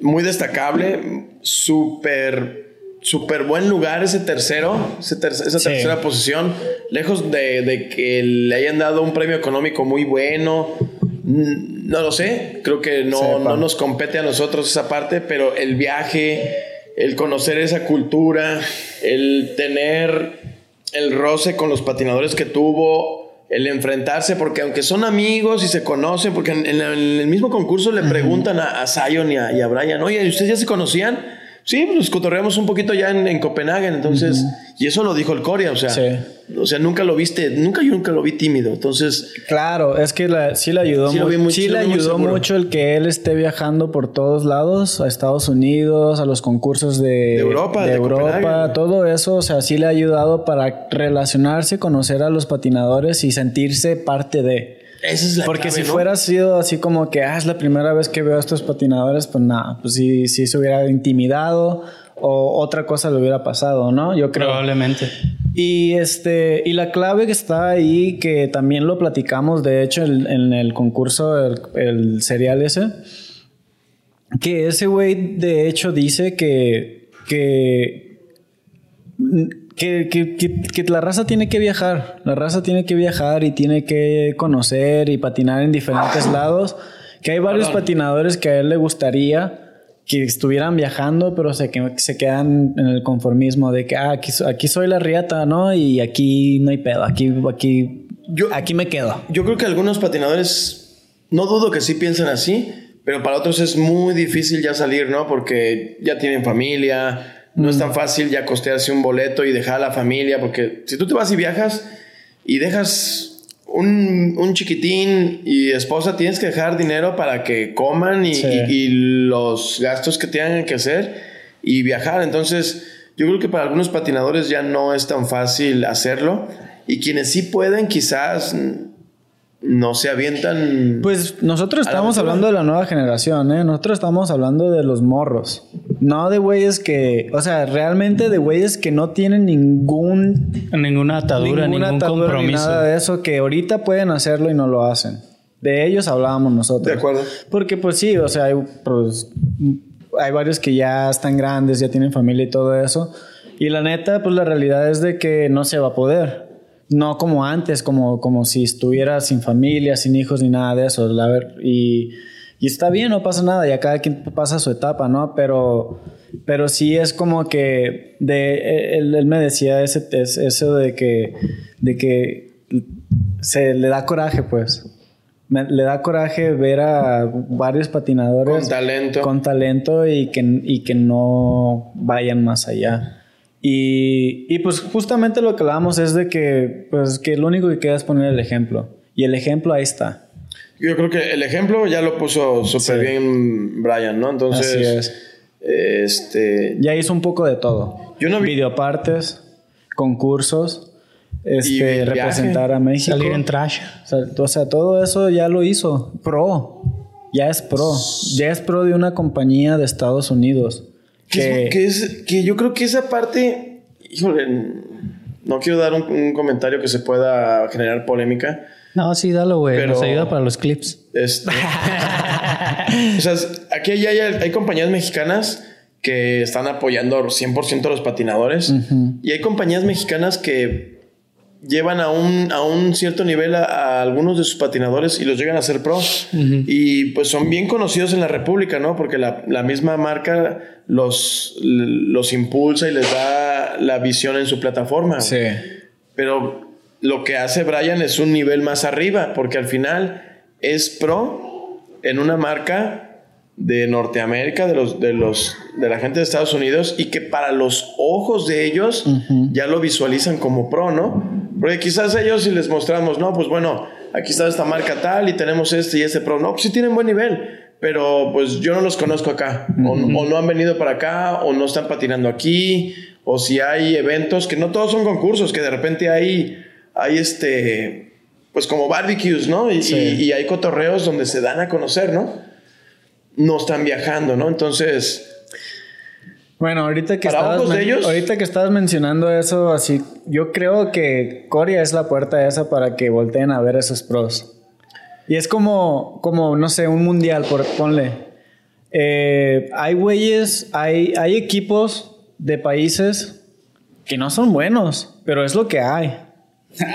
muy destacable, súper súper buen lugar ese tercero, esa tercera posición, lejos de, que le hayan dado un premio económico muy bueno. No lo sé, creo que no, no nos compete a nosotros esa parte, pero el viaje, el conocer esa cultura, el tener el roce con los patinadores que tuvo, el enfrentarse, porque aunque son amigos y se conocen, porque en, el mismo concurso le preguntan a, Zion y a, y a Brian, oye, ¿ustedes ya se conocían? Sí, nos cotorreamos un poquito ya en, Copenhague, entonces, y eso lo dijo el Corea, o sea, o sea, nunca lo viste, nunca yo nunca lo vi tímido, entonces. Claro, es que sí le ayudó, sí, sí le ayudó mucho el que él esté viajando por todos lados, a Estados Unidos, a los concursos de, Europa, de, Europa, todo eso, o sea, sí le ha ayudado para relacionarse, conocer a los patinadores y sentirse parte de. Porque si fuera sido así como que, ah, es la primera vez que veo a estos patinadores, pues nada, pues sí, sí se hubiera intimidado o otra cosa le hubiera pasado, ¿no? Yo creo. Probablemente. Y este, y la clave que está ahí, que también lo platicamos, de hecho, en, el concurso, el, el serial ese, que ese güey, de hecho, dice que, que que, que, que, la raza tiene que viajar, la raza tiene que viajar y tiene que conocer y patinar en diferentes lados, que hay varios patinadores que a él le gustaría que estuvieran viajando, pero se, que, se quedan en el conformismo de que ah, aquí, aquí soy la riata, ¿no? Y aquí no hay pedo, aquí, aquí, yo, aquí me quedo. Yo creo que algunos patinadores, no dudo que sí piensen así, pero para otros es muy difícil ya salir, ¿no? Porque ya tienen familia, no es tan fácil ya costearse un boleto y dejar a la familia, porque si tú te vas y viajas y dejas un, un chiquitín y esposa, tienes que dejar dinero para que coman y, y, los gastos que tengan que hacer y viajar. Entonces, yo creo que para algunos patinadores ya no es tan fácil hacerlo. Y quienes sí pueden, quizás no se avientan. Pues nosotros estamos hablando de la nueva generación, ¿eh? Nosotros estamos hablando de los morros. No de güeyes que. O sea, realmente de güeyes que no tienen ningún. Ninguna atadura, ningún compromiso. nada de eso, que ahorita pueden hacerlo y no lo hacen. De ellos hablábamos nosotros. De acuerdo. Porque, pues sí, o sea, hay, pues, hay varios que ya están grandes, ya tienen familia y todo eso. Y la neta, pues la realidad es de que no se va a poder no como antes, como, como si estuviera sin familia, sin hijos ni nada de eso. La ver, y, y, está bien, no pasa nada, ya cada quien pasa su etapa, ¿no? Pero, pero sí es como que de, él, me decía ese, eso de que, de que se le da coraje, pues. le da coraje ver a varios patinadores con talento, con talento y, que, y que no vayan más allá. Y, y, pues justamente lo que hablábamos es de que, pues, que lo único que queda es poner el ejemplo. Y el ejemplo ahí está. Yo creo que el ejemplo ya lo puso súper bien Brian, ¿no? Entonces, Así es. este... Ya hizo un poco de todo. Yo no vi... Videopartes, concursos, este, representar a México. Salir en trash. O sea, todo eso ya lo hizo. Pro. Ya es pro. Ya es pro de una compañía de Estados Unidos. Que, es, que, yo creo que esa parte, híjole, no quiero dar un, comentario que se pueda generar polémica. No, sí, dalo, güey. Nos ayuda para los clips. Este, o sea, aquí hay, hay, compañías mexicanas que están apoyando 100% a los patinadores. Y hay compañías mexicanas que llevan a un, a un cierto nivel a, algunos de sus patinadores y los llegan a ser pro. Y pues son bien conocidos en la República, ¿no? Porque la, la, misma marca los, los impulsa y les da la visión en su plataforma. Sí. Pero lo que hace Brian es un nivel más arriba, porque al final es pro en una marca de Norteamérica, de los, de los, de la gente de Estados Unidos, y que para los ojos de ellos ya lo visualizan como pro, ¿no? Porque quizás ellos si les mostramos, no, pues bueno, aquí está esta marca tal y tenemos este y este pro, no, pues sí tienen buen nivel, pero pues yo no los conozco acá, o, o, no han venido para acá, o no están patinando aquí, o si hay eventos, que no todos son concursos, que de repente hay, hay este, pues como barbecues, ¿no? Y, y, hay cotorreos donde se dan a conocer, ¿no? No están viajando, ¿no? Entonces... Bueno, ahorita que, estabas, de ellos, ahorita que estabas mencionando eso, así, yo creo que Corea es la puerta esa para que volteen a ver esos pros. Y es como, como no sé, un mundial, por, ponle. Eh, hay güeyes, hay, hay equipos de países que no son buenos, pero es lo que hay.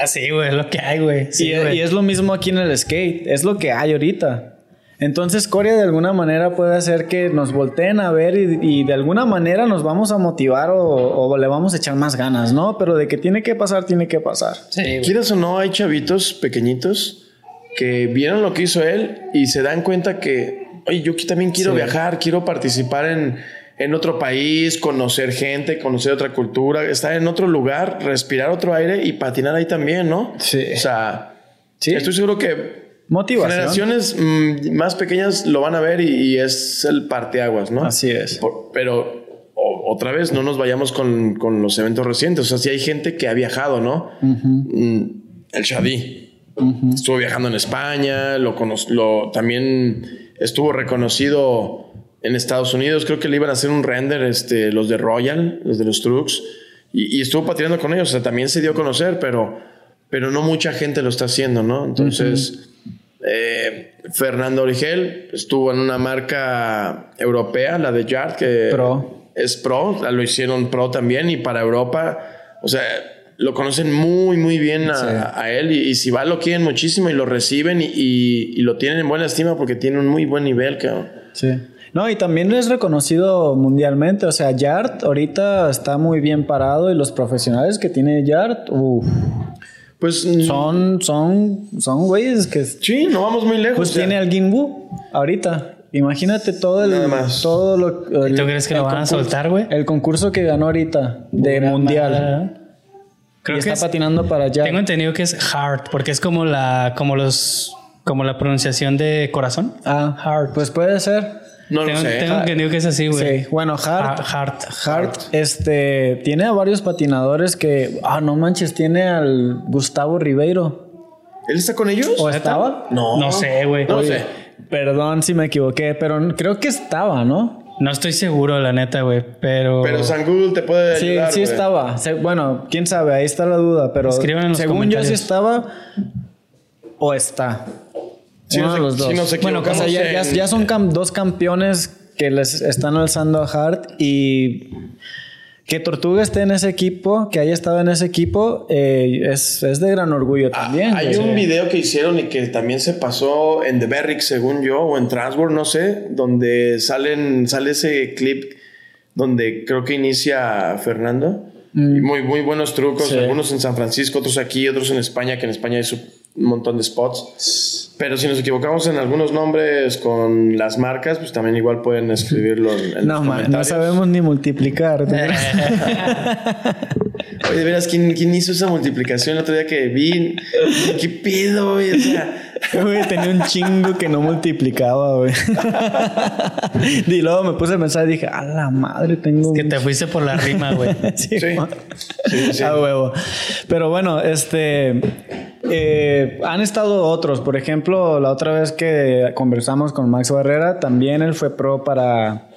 Ah, sí, güey, es lo que hay, güey. y, es lo mismo aquí en el skate, es lo que hay ahorita. Entonces Corea de alguna manera puede hacer que nos volteen a ver y, de alguna manera nos vamos a motivar o, le vamos a echar más ganas, ¿no? Pero de que tiene que pasar, tiene que pasar. Sí, Quieras o no, hay chavitos pequeñitos que vieron lo que hizo él y se dan cuenta que, oye, yo también quiero viajar, quiero participar en en otro país, conocer gente, conocer otra cultura, estar en otro lugar, respirar otro aire y patinar ahí también, ¿no? Sí. O sea, sí. estoy seguro que Motivación. generaciones mm, más pequeñas lo van a ver y, es el parteaguas, ¿no? Así es. pero otra vez, no nos vayamos con, con, los eventos recientes. O sea, si hay gente que ha viajado, ¿no? Mm, el Shadi. Estuvo viajando en España, lo, lo también estuvo reconocido en Estados Unidos. Creo que le iban a hacer un render este, los de Royal, los de los trucks. Y, estuvo patinando con ellos. O sea, también se dio a conocer, pero, pero no mucha gente lo está haciendo, ¿no? Entonces, eh, Fernando Origel estuvo en una marca europea, la de Yard, que es pro. Lo hicieron pro también y para Europa. O sea, lo conocen muy, muy bien a, él. Y, si va, lo quieren muchísimo y lo reciben y, y, lo tienen en buena estima porque tiene un muy buen nivel, cabrón. Sí. No, y también es reconocido mundialmente. O sea, Yard ahorita está muy bien parado y los profesionales que tiene Yard, uff. Pues mm, son, son, son güeyes que. Sí, no vamos muy lejos. Pues tiene al Gingu ahorita. Imagínate todo el. Todo lo. ¿Tú crees que lo van a soltar, güey? El concurso que ganó ahorita de mundial. Creo y que está patinando para allá. Tengo entendido que es Heart, porque es como la, como los, como la pronunciación de corazón. Ah, Heart. Pues puede ser. No tengo, lo sé. Tengo entendido que es así, güey. Sí, bueno, Hart. Hart. Hart, este, tiene a varios patinadores que. Ah, no manches, tiene al Gustavo Ribeiro. ¿Él está con ellos? ¿O estaba? No. No sé, güey. No sé. Perdón si me equivoqué, pero creo que estaba, ¿no? No estoy seguro, la neta, güey, pero... Pero San Google te puede ayudar, Sí, sí estaba. bueno, quién sabe, ahí está la duda, pero... Escriban en los según yo sí estaba o está. Sí, los dos. bueno, ya, son dos campeones que les están alzando a Hart y que Tortuga esté en ese equipo, que haya estado en ese equipo, eh, es, de gran orgullo ah, también. hay un video que hicieron y que también se pasó en The Berrick, según yo, o en Transworld, no sé, donde salen, sale ese clip donde creo que inicia Fernando. Mm. Muy, muy buenos trucos, algunos en San Francisco, otros aquí, otros en España, que en España hay un montón de spots. Pero si nos equivocamos en algunos nombres con las marcas, pues también igual pueden escribirlo en, no, los No sabemos ni multiplicar. Oye, de veras, ¿quién, ¿quién, hizo esa multiplicación el otro día que vi? ¿Qué pedo, güey? O sea... Güey, tenía un chingo que no multiplicaba, güey. y luego me puse a pensar y dije, a la madre, tengo... Es que te fuiste por la rima, güey. sí. sí. sí, A huevo. Pero bueno, este... Eh, han estado otros, por ejemplo, la otra vez que conversamos con Max Barrera, también él fue pro para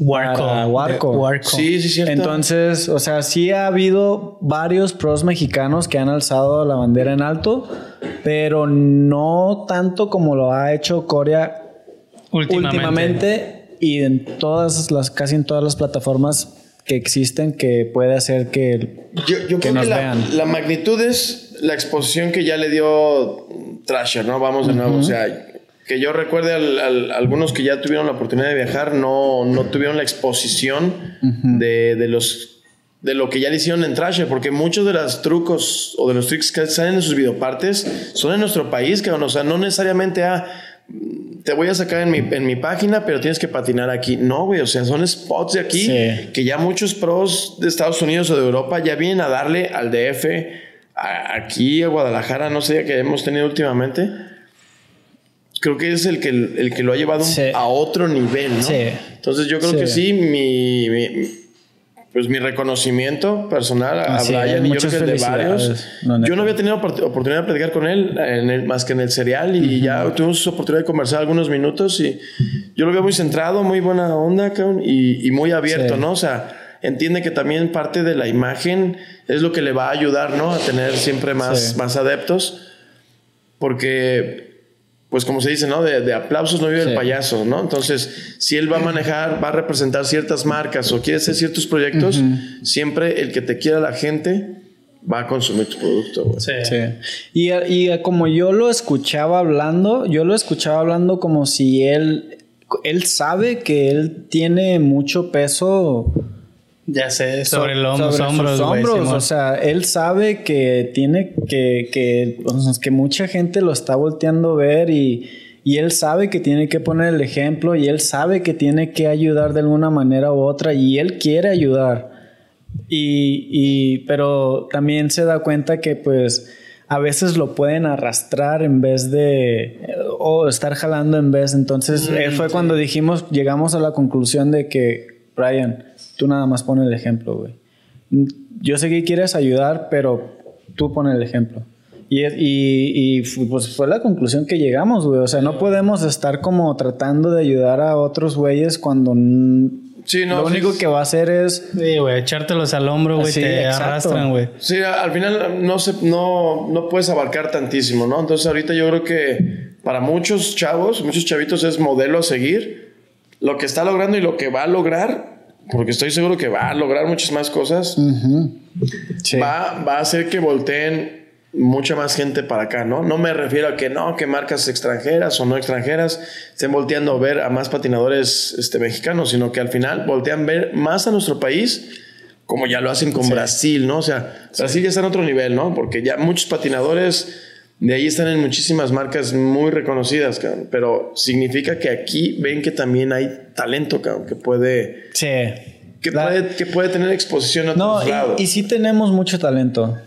Warco. Sí, sí, cierto. Entonces, o sea, sí ha habido varios pros mexicanos que han alzado la bandera en alto, pero no tanto como lo ha hecho Corea últimamente, y en todas las, casi en todas las plataformas que existen que puede hacer que, yo, creo que la, la magnitud es la exposición que ya le dio Trasher, ¿no? Vamos de nuevo, o sea, que yo recuerde a algunos que ya tuvieron la oportunidad de viajar, no, no tuvieron la exposición de, de, los de lo que ya le hicieron en Trasher, porque muchos de los trucos o de los tricks que salen en sus videopartes son en nuestro país, que o sea, no necesariamente a ah, te voy a sacar en mi, en mi página, pero tienes que patinar aquí. No, güey, o sea, son spots de aquí que ya muchos pros de Estados Unidos o de Europa ya vienen a darle al DF, aquí a Guadalajara, no sé, que hemos tenido últimamente. Creo que es el que, el que lo ha llevado a otro nivel, ¿no? Entonces yo creo que sí, mi pues mi reconocimiento personal a Brian y yo creo que el de varios. yo no había tenido oportunidad de platicar con él en más que en el serial y ya tuvimos oportunidad de conversar algunos minutos y yo lo veo muy centrado, muy buena onda, y, y muy abierto, ¿no? O sea, entiende que también parte de la imagen es lo que le va a ayudar, ¿no? A tener siempre más, más adeptos porque pues como se dice, ¿no? De, aplausos no vive el payaso, ¿no? Entonces, si él va a manejar, va a representar ciertas marcas o quiere hacer ciertos proyectos, siempre el que te quiera la gente va a consumir tu producto. Sí. sí. Y, y, como yo lo escuchaba hablando, yo lo escuchaba hablando como si él, él sabe que él tiene mucho peso ya sé, sobre, el hombro, sobre sus hombros. o sea, él sabe que tiene que, que, que mucha gente lo está volteando a ver y, y, él sabe que tiene que poner el ejemplo y él sabe que tiene que ayudar de alguna manera u otra y él quiere ayudar. Y, y pero también se da cuenta que pues a veces lo pueden arrastrar en vez de o estar jalando en vez. Entonces, mm, fue cuando dijimos, llegamos a la conclusión de que Brian, Tú nada más pones el ejemplo, güey. Yo sé que quieres ayudar, pero tú pones el ejemplo. Y, y, pues fue la conclusión que llegamos, güey. O sea, no podemos estar como tratando de ayudar a otros güeyes cuando Sí, no, lo único que va a hacer es. Sí, güey, echártelos al hombro, güey, te arrastran, güey. Sí, al final no, se, no, no puedes abarcar tantísimo, ¿no? Entonces, ahorita yo creo que para muchos chavos, muchos chavitos es modelo a seguir. Lo que está logrando y lo que va a lograr porque estoy seguro que va a lograr muchas más cosas, va, va a hacer que volteen mucha más gente para acá, ¿no? No me refiero a que no, que marcas extranjeras o no extranjeras estén volteando a ver a más patinadores este, mexicanos, sino que al final voltean a ver más a nuestro país como ya lo hacen con Brasil, ¿no? O sea, Brasil ya está en otro nivel, ¿no? Porque ya muchos patinadores de ahí están en muchísimas marcas muy reconocidas, pero significa que aquí ven que también hay talento, que puede... Sí. Que, puede, que puede tener exposición a otros no, Y, y sí tenemos mucho talento.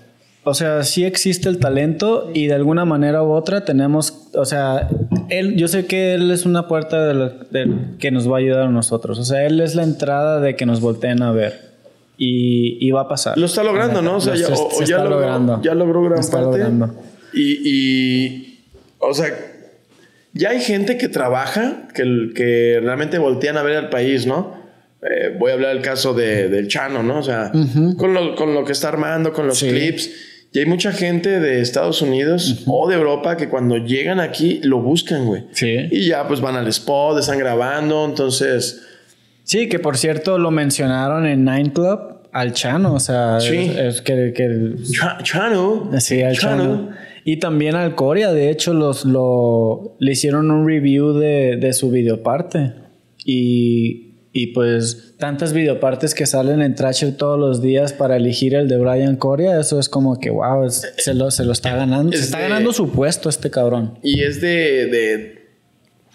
O sea, sí existe el talento y de alguna manera u otra tenemos, o sea, él, yo sé que él es una puerta de, que nos va a ayudar a nosotros. O sea, él es la entrada de que nos volteen a ver. Y, va a pasar. Lo está logrando, ¿no? O sea, ya, ya, logró, ya logró gran parte. Y, o sea, ya hay gente que trabaja, que, que realmente voltean a ver al país, ¿no? Eh, voy a hablar del caso de, del Chano, ¿no? O sea, con, lo, con, lo, que está armando, con los clips. Y hay mucha gente de Estados Unidos o de Europa que cuando llegan aquí lo buscan, güey. Sí. Y ya pues van al spot, están grabando, entonces... Sí, que por cierto lo mencionaron en Nine Club al Chano, o sea, es, que, que Chano. Sí, al Chano. Y también al Corea, de hecho, los, lo, le hicieron un review de, de su videoparte. Y, y pues tantas videopartes que salen en Trasher todos los días para elegir el de Brian Corea, eso es como que wow, se, lo, se lo está ganando. se está ganando su puesto este cabrón. Y es de, de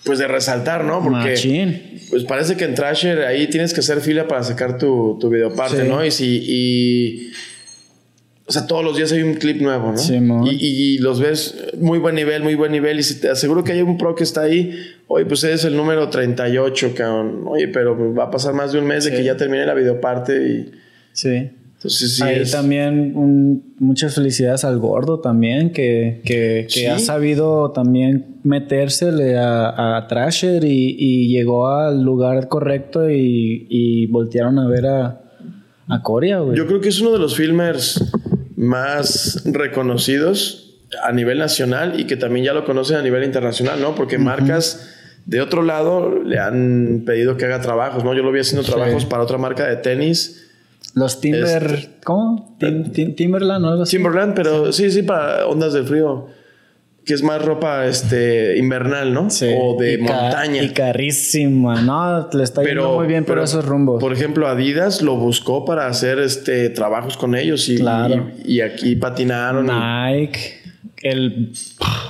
pues de resaltar, ¿no? Porque pues parece que en Trasher ahí tienes que hacer fila para sacar tu, tu videoparte, ¿no? Y si y o sea, todos los días hay un clip nuevo, ¿no? Sí, y, y, los ves muy buen nivel, muy buen nivel. Y si te aseguro que hay un pro que está ahí, oye, pues es el número 38, cabrón. Oye, pero va a pasar más de un mes de que ya termine la videoparte y... Sí. Entonces sí Ahí también muchas felicidades al gordo también, que, que, que ha sabido también metérsele a, a Trasher y, y, llegó al lugar correcto y, y voltearon a ver a, a Corea, güey. Yo creo que es uno de los filmers más reconocidos a nivel nacional y que también ya lo conocen a nivel internacional, ¿no? Porque marcas de otro lado le han pedido que haga trabajos, ¿no? Yo lo vi haciendo trabajos para otra marca de tenis. Los Timber... Este, ¿Cómo? Timberland o algo así. Timberland, pero sí, sí, para ondas de frío que es más ropa este, invernal, ¿no? Sí. O de montaña. Y carísima, ¿no? Le está yendo muy bien por esos rumbos. Por ejemplo, Adidas lo buscó para hacer este, trabajos con ellos y, y, aquí patinaron. Nike. el,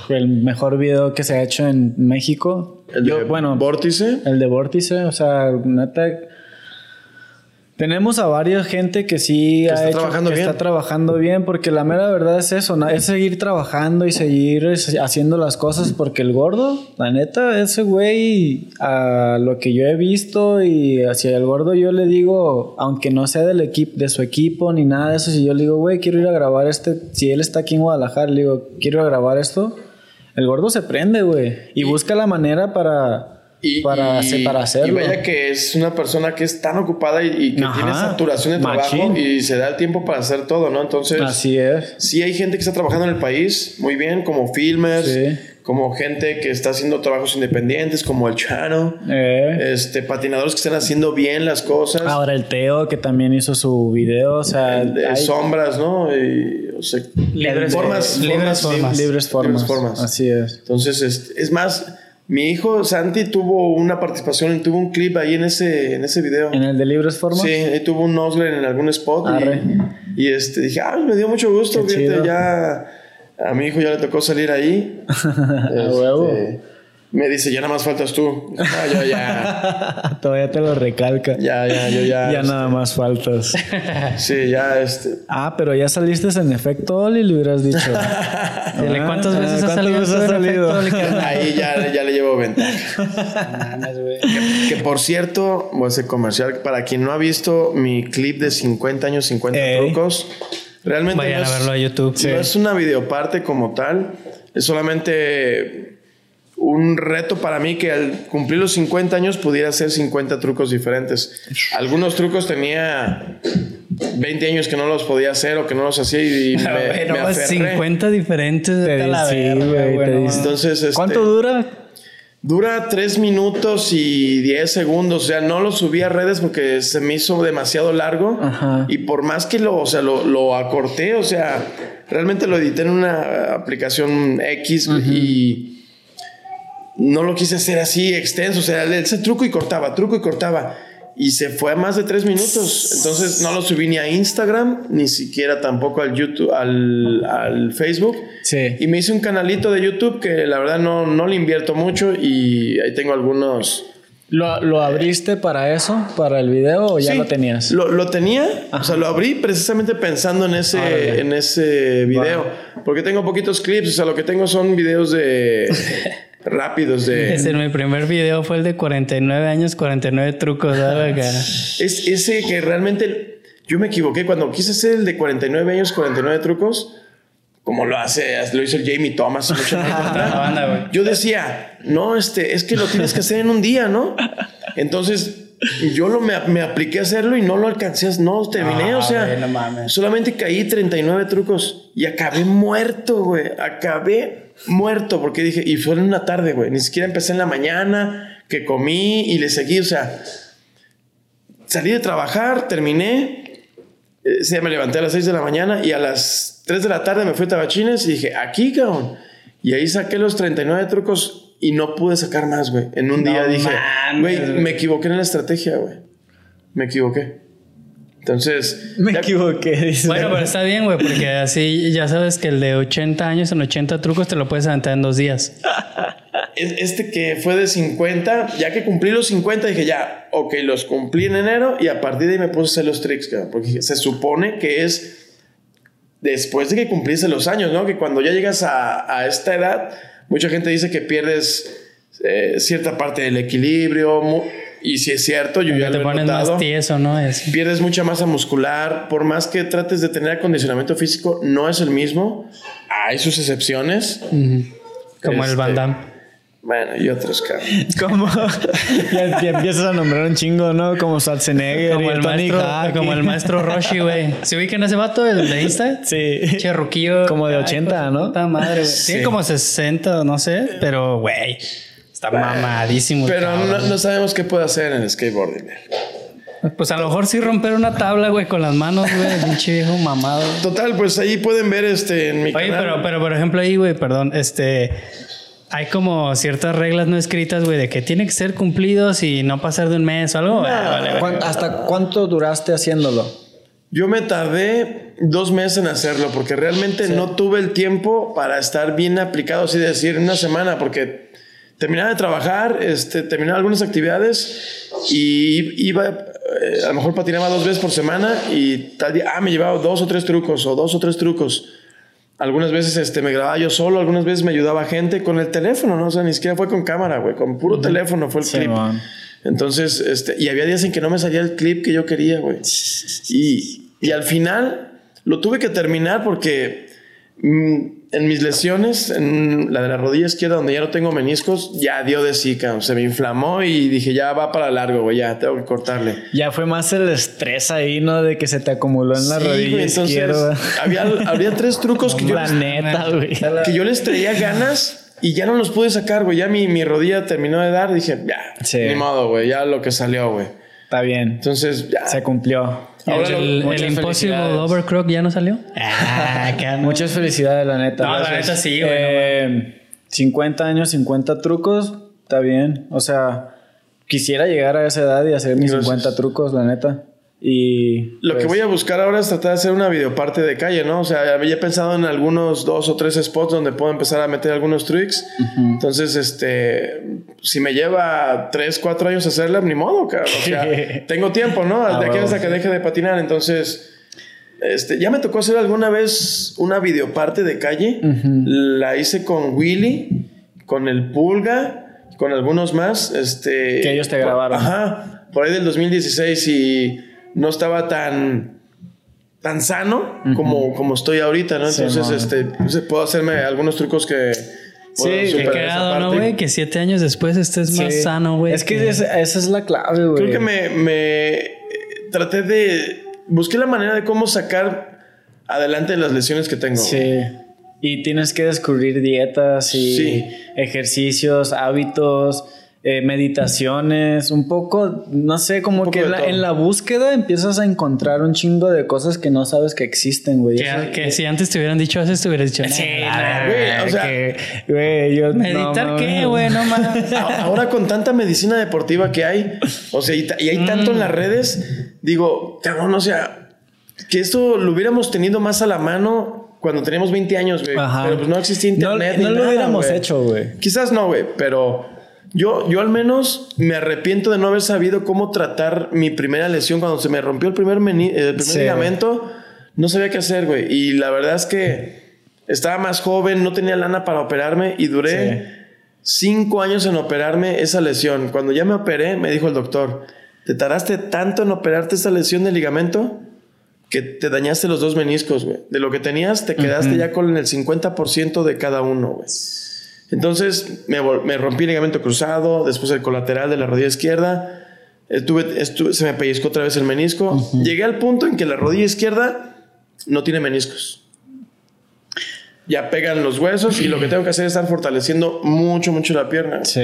el mejor video que se ha hecho en México. El de bueno, Vórtice. El de Vórtice, o sea, neta tenemos a varias gente que sí ha está, trabajando bien. está trabajando bien, porque la mera verdad es eso, es seguir trabajando y seguir haciendo las cosas, porque el gordo, la neta, ese güey, a lo que yo he visto y hacia el gordo yo le digo, aunque no sea del equipo, de su equipo ni nada de eso, si yo le digo, güey, quiero ir a grabar este, si él está aquí en Guadalajara, le digo, quiero ir a grabar esto, el gordo se prende, güey, y busca la manera para y, para, hacerlo. Y vaya que es una persona que es tan ocupada y, que tiene saturación de trabajo y se da el tiempo para hacer todo, ¿no? Entonces, así es. Sí, hay gente que está trabajando en el país muy bien, como filmers, como gente que está haciendo trabajos independientes, como el Chano, eh. este, patinadores que están haciendo bien las cosas. Ahora el Teo, que también hizo su video, o sea. De sombras, ¿no? Y, o sea, libres, formas, libres, formas, libres, formas, Así es. Entonces, es, es más mi hijo Santi tuvo una participación tuvo un clip ahí en ese, en ese video. ¿En el de Libres Formas? Sí, ahí tuvo un Nosler en algún spot. Y, y, este, dije, ay, me dio mucho gusto. Fíjate, ya a mi hijo ya le tocó salir ahí. este, huevo. Me dice, ya nada más faltas tú. Ah, yo ya. Todavía te lo recalca. Ya, ya, yo ya. ya nada este, más faltas. sí, ya este. Ah, pero ya saliste en efecto Oli, le hubieras dicho. Dile, ¿cuántas veces has salido? Veces salido? Ahí ya, ya le llevo ventaja. que, que, por cierto, voy a hacer comercial. Para quien no ha visto mi clip de 50 años, 50 trucos, realmente. Vayan a verlo a YouTube. No es una videoparte como tal. Es solamente un reto para mí que al cumplir los 50 años pudiera hacer 50 trucos diferentes. Algunos trucos tenía 20 años que no los podía hacer o que no los hacía y me, me 50 diferentes. de la sí, Entonces, este, ¿cuánto dura? Dura 3 minutos y 10 segundos. O sea, no lo subí a redes porque se me hizo demasiado largo. Y por más que lo, o sea, lo, lo, acorté, o sea, realmente lo edité en una aplicación X y no lo quise hacer así extenso, o sea, ese truco y cortaba, truco y cortaba. Y se fue a más de tres minutos. Entonces no lo subí ni a Instagram, ni siquiera tampoco al YouTube, al, Facebook. Sí. Y me hice un canalito de YouTube que la verdad no, no le invierto mucho y ahí tengo algunos... ¿Lo, abriste para eso, para el video o ya lo tenías? Lo, lo tenía, o sea, lo abrí precisamente pensando en ese, en ese video, porque tengo poquitos clips, o sea, lo que tengo son videos de... rápidos de... Ese, mi primer video fue el de 49 años, 49 trucos, es ese que realmente yo me equivoqué cuando quise hacer el de 49 años, 49 trucos. Como lo hace, lo hizo el Jamie Thomas. yo decía, no, este, es que lo tienes que hacer en un día, ¿no? Entonces yo lo, me, me, apliqué a hacerlo y no lo alcancé, no terminé, o sea, solamente caí 39 trucos y acabé muerto, güey. Acabé muerto porque dije, y fue en una tarde, güey. Ni siquiera empecé en la mañana, que comí y le seguí, o sea, salí de trabajar, terminé, eh, me levanté a las 6 de la mañana y a las 3 de la tarde me fui a Tabachines y dije, aquí, cabrón. Y ahí saqué los 39 trucos y no pude sacar más, güey. En un día dije, güey, me equivoqué en la estrategia, güey. Me equivoqué. Entonces. Me equivoqué. Bueno, pero está bien, güey, porque así ya sabes que el de 80 años en 80 trucos te lo puedes aventar en dos días. Este que fue de 50, ya que cumplí los 50, dije ya, ok, los cumplí en enero y a partir de ahí me puse a hacer los tricks, porque se supone que es después de que cumpliste los años, ¿no? Que cuando ya llegas a, esta edad, mucha gente dice que pierdes eh, cierta parte del equilibrio y si es cierto, yo ya te lo he notado, más tieso, ¿no? Es... Pierdes mucha masa muscular. Por más que trates de tener acondicionamiento físico, no es el mismo. Hay sus excepciones. Como el Van Damme. Bueno, y otros cabrón. Como ya, empiezas a nombrar un chingo, ¿no? Como Schwarzenegger como el maestro, como el maestro Roshi, güey. ¿Se ubican ese vato el de Insta? Sí. Cherruquillo. Como de 80, ¿no? Puta madre, güey. Tiene como 60, no sé, pero güey. Está mamadísimo. Pero no, sabemos qué puede hacer en el skateboarding. Pues a lo mejor sí romper una tabla, güey, con las manos, güey, pinche viejo mamado. Total, pues ahí pueden ver este en mi Oye, pero, pero por ejemplo ahí, güey, perdón, este hay como ciertas reglas no escritas, güey, de que tiene que ser cumplidos y no pasar de un mes o algo. ¿Hasta cuánto duraste haciéndolo? Yo me tardé dos meses en hacerlo porque realmente no tuve el tiempo para estar bien aplicado, así de decir, una semana, porque terminaba de trabajar, este, terminaba algunas actividades y iba, eh, a lo mejor patinaba dos veces por semana y tal día, ah, me llevaba dos o tres trucos o dos o tres trucos. Algunas veces este, me grababa yo solo, algunas veces me ayudaba gente con el teléfono, ¿no? O sea, ni siquiera fue con cámara, güey, con puro teléfono fue el clip. Entonces, este, y había días en que no me salía el clip que yo quería, güey. Y, y al final lo tuve que terminar porque mm, en mis lesiones, en la de la rodilla izquierda, donde ya no tengo meniscos, ya dio de sí, Se me inflamó y dije, ya va para largo, güey, ya tengo que cortarle. Ya fue más el estrés ahí, ¿no? De que se te acumuló en la rodilla izquierda. Había, había tres trucos que yo. neta, güey. Que yo les traía ganas y ya no los pude sacar, güey. Ya mi, mi rodilla terminó de dar. Dije, ya, ni modo, güey, ya lo que salió, güey. Está bien. Entonces, ya. Se cumplió. el, el Impossible Overcrock ya no salió. Ah, Muchas felicidades, la neta. No, la neta sí, güey. 50 eh, años, 50 trucos. Está bien. O sea, quisiera llegar a esa edad y hacer mis 50 trucos, la neta. Y lo que pues, voy a buscar ahora es tratar de hacer una videoparte de calle, ¿no? O sea, había pensado en algunos dos o tres spots donde puedo empezar a meter algunos tricks. Entonces, este, si me lleva tres, cuatro años hacerla, ni modo, O sea, tengo tiempo, ¿no? De aquí hasta que deje de patinar. Entonces, este, ya me tocó hacer alguna vez una videoparte de calle. La hice con Willy, con el Pulga, con algunos más. Este, que ellos te grabaron. Ajá. Por ahí del 2016 y no estaba tan tan sano como, como estoy ahorita, ¿no? Entonces, este, pues, puedo hacerme algunos trucos que... Sí, que quedado, ¿no, güey? Que siete años después estés más sano, güey. Es que, esa, es la clave, güey. Creo que me, me traté de... Busqué la manera de cómo sacar adelante las lesiones que tengo. Sí. Y tienes que descubrir dietas y ejercicios, hábitos eh, meditaciones, un poco, no sé, como que en la, búsqueda empiezas a encontrar un chingo de cosas que no sabes que existen, güey. Que, si antes te hubieran dicho eso, te hubieras dicho, sí, güey, o sea, güey, yo meditar qué, güey, no mames. Ahora con tanta medicina deportiva que hay, o sea, y, hay tanto en las mm. redes, digo, cabrón, o sea, que esto lo hubiéramos tenido más a la mano cuando teníamos 20 años, güey. Pero pues no existía internet. No, lo hubiéramos hecho, güey. Quizás no, güey, pero yo, yo al menos me arrepiento de no haber sabido cómo tratar mi primera lesión cuando se me rompió el primer, el primer ligamento. No sabía qué hacer, güey. Y la verdad es que estaba más joven, no tenía lana para operarme y duré cinco años en operarme esa lesión. Cuando ya me operé, me dijo el doctor, te tardaste tanto en operarte esa lesión de ligamento que te dañaste los dos meniscos, güey. De lo que tenías, te quedaste ya con el 50% de cada uno, güey. Entonces me, me, rompí el ligamento cruzado, después el colateral de la rodilla izquierda. Estuve, se me pellizcó otra vez el menisco. Llegué al punto en que la rodilla izquierda no tiene meniscos. Ya pegan los huesos y lo que tengo que hacer es estar fortaleciendo mucho, mucho la pierna. Sí.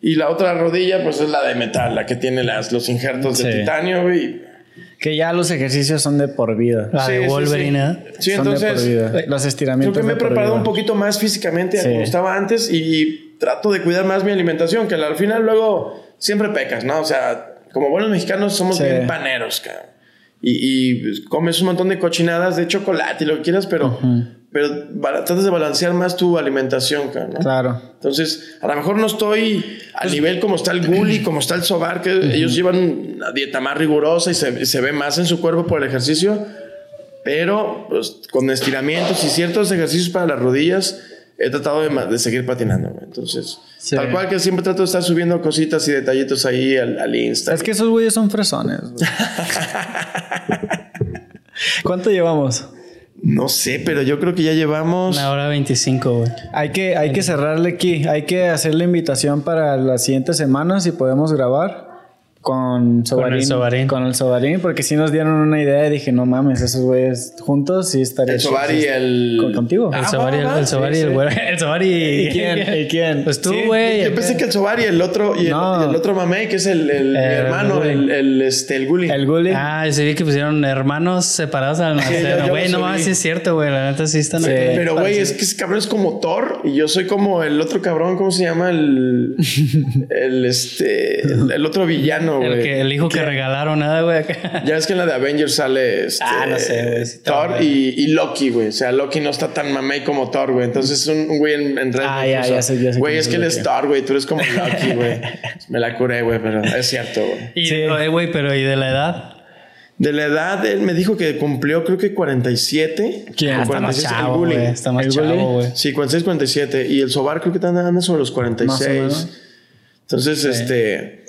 Y la otra rodilla, pues es la de metal, la que tiene las, los injertos de titanio. Y que ya los ejercicios son de por vida. La de Wolverine. Sí, entonces. Los estiramientos. Creo que me he preparado un poquito más físicamente como estaba antes y trato de cuidar más mi alimentación, que al final luego siempre pecas, ¿no? O sea, como buenos mexicanos somos bien paneros, cabrón. Y, y, pues, comes un montón de cochinadas de chocolate y lo que quieras, pero pero tratas de balancear más tu alimentación, ¿no? Claro. Entonces, a lo mejor no estoy al pues nivel como está el Gully, como está el Sobar, que ellos llevan una dieta más rigurosa y se, se, ve más en su cuerpo por el ejercicio, pero pues, con estiramientos y ciertos ejercicios para las rodillas, he tratado de, de seguir patinando. Entonces, tal cual que siempre trato de estar subiendo cositas y detallitos ahí al, al Insta. Es que esos güeyes son fresones. ¿Cuánto llevamos? No sé, pero yo creo que ya llevamos. Una hora 25, güey. Hay que, hay que cerrarle aquí. Hay que hacer la invitación para las siguientes semanas si podemos grabar con Sobarín. Con el Sobarín. porque si nos dieron una idea y dije, no mames, esos güeyes juntos sí estaría El Sobari y el... contigo. El Sobari, el, el Sobari y el güero. El Sobari y... quién? ¿Y quién? Pues tú, güey. Yo pensé que el Sobari y el otro... Y el, otro mamey, que es el, el mi hermano, el, el, este, el Gully. El Gully. Ah, se vi que pusieron hermanos separados al nacer. Güey, no mames, sí es cierto, güey. La neta sí están aquí. Pero, güey, es que ese cabrón es como Thor y yo soy como el otro cabrón, ¿cómo se llama? El... el, este... el otro villano bueno, güey. El, que- el hijo que regalaron nada, güey. acá. Ya es que en la de Avengers sale este, Ah, no sé, güey, sí, Thor y, y Loki, güey. O sea, Loki no está tan mamey como Thor, güey. Entonces un, un güey en, en Red Ah, me ya, ya sé, ya sé Güey, es que él es Thor, güey. Tú eres como Loki, güey. Me la curé, güey, pero es cierto, güey. Y, Sí. eh, güey, pero ¿y de la edad? De la edad, él me dijo que cumplió, creo que 47. ¿Quién? Ah, está más 46, el chavo, bullying. güey. Está más ¿El bullying? chavo, güey. Sí, 46, 47. Y el Sobar creo que anda, anda sobre los 46. menos. Entonces, este.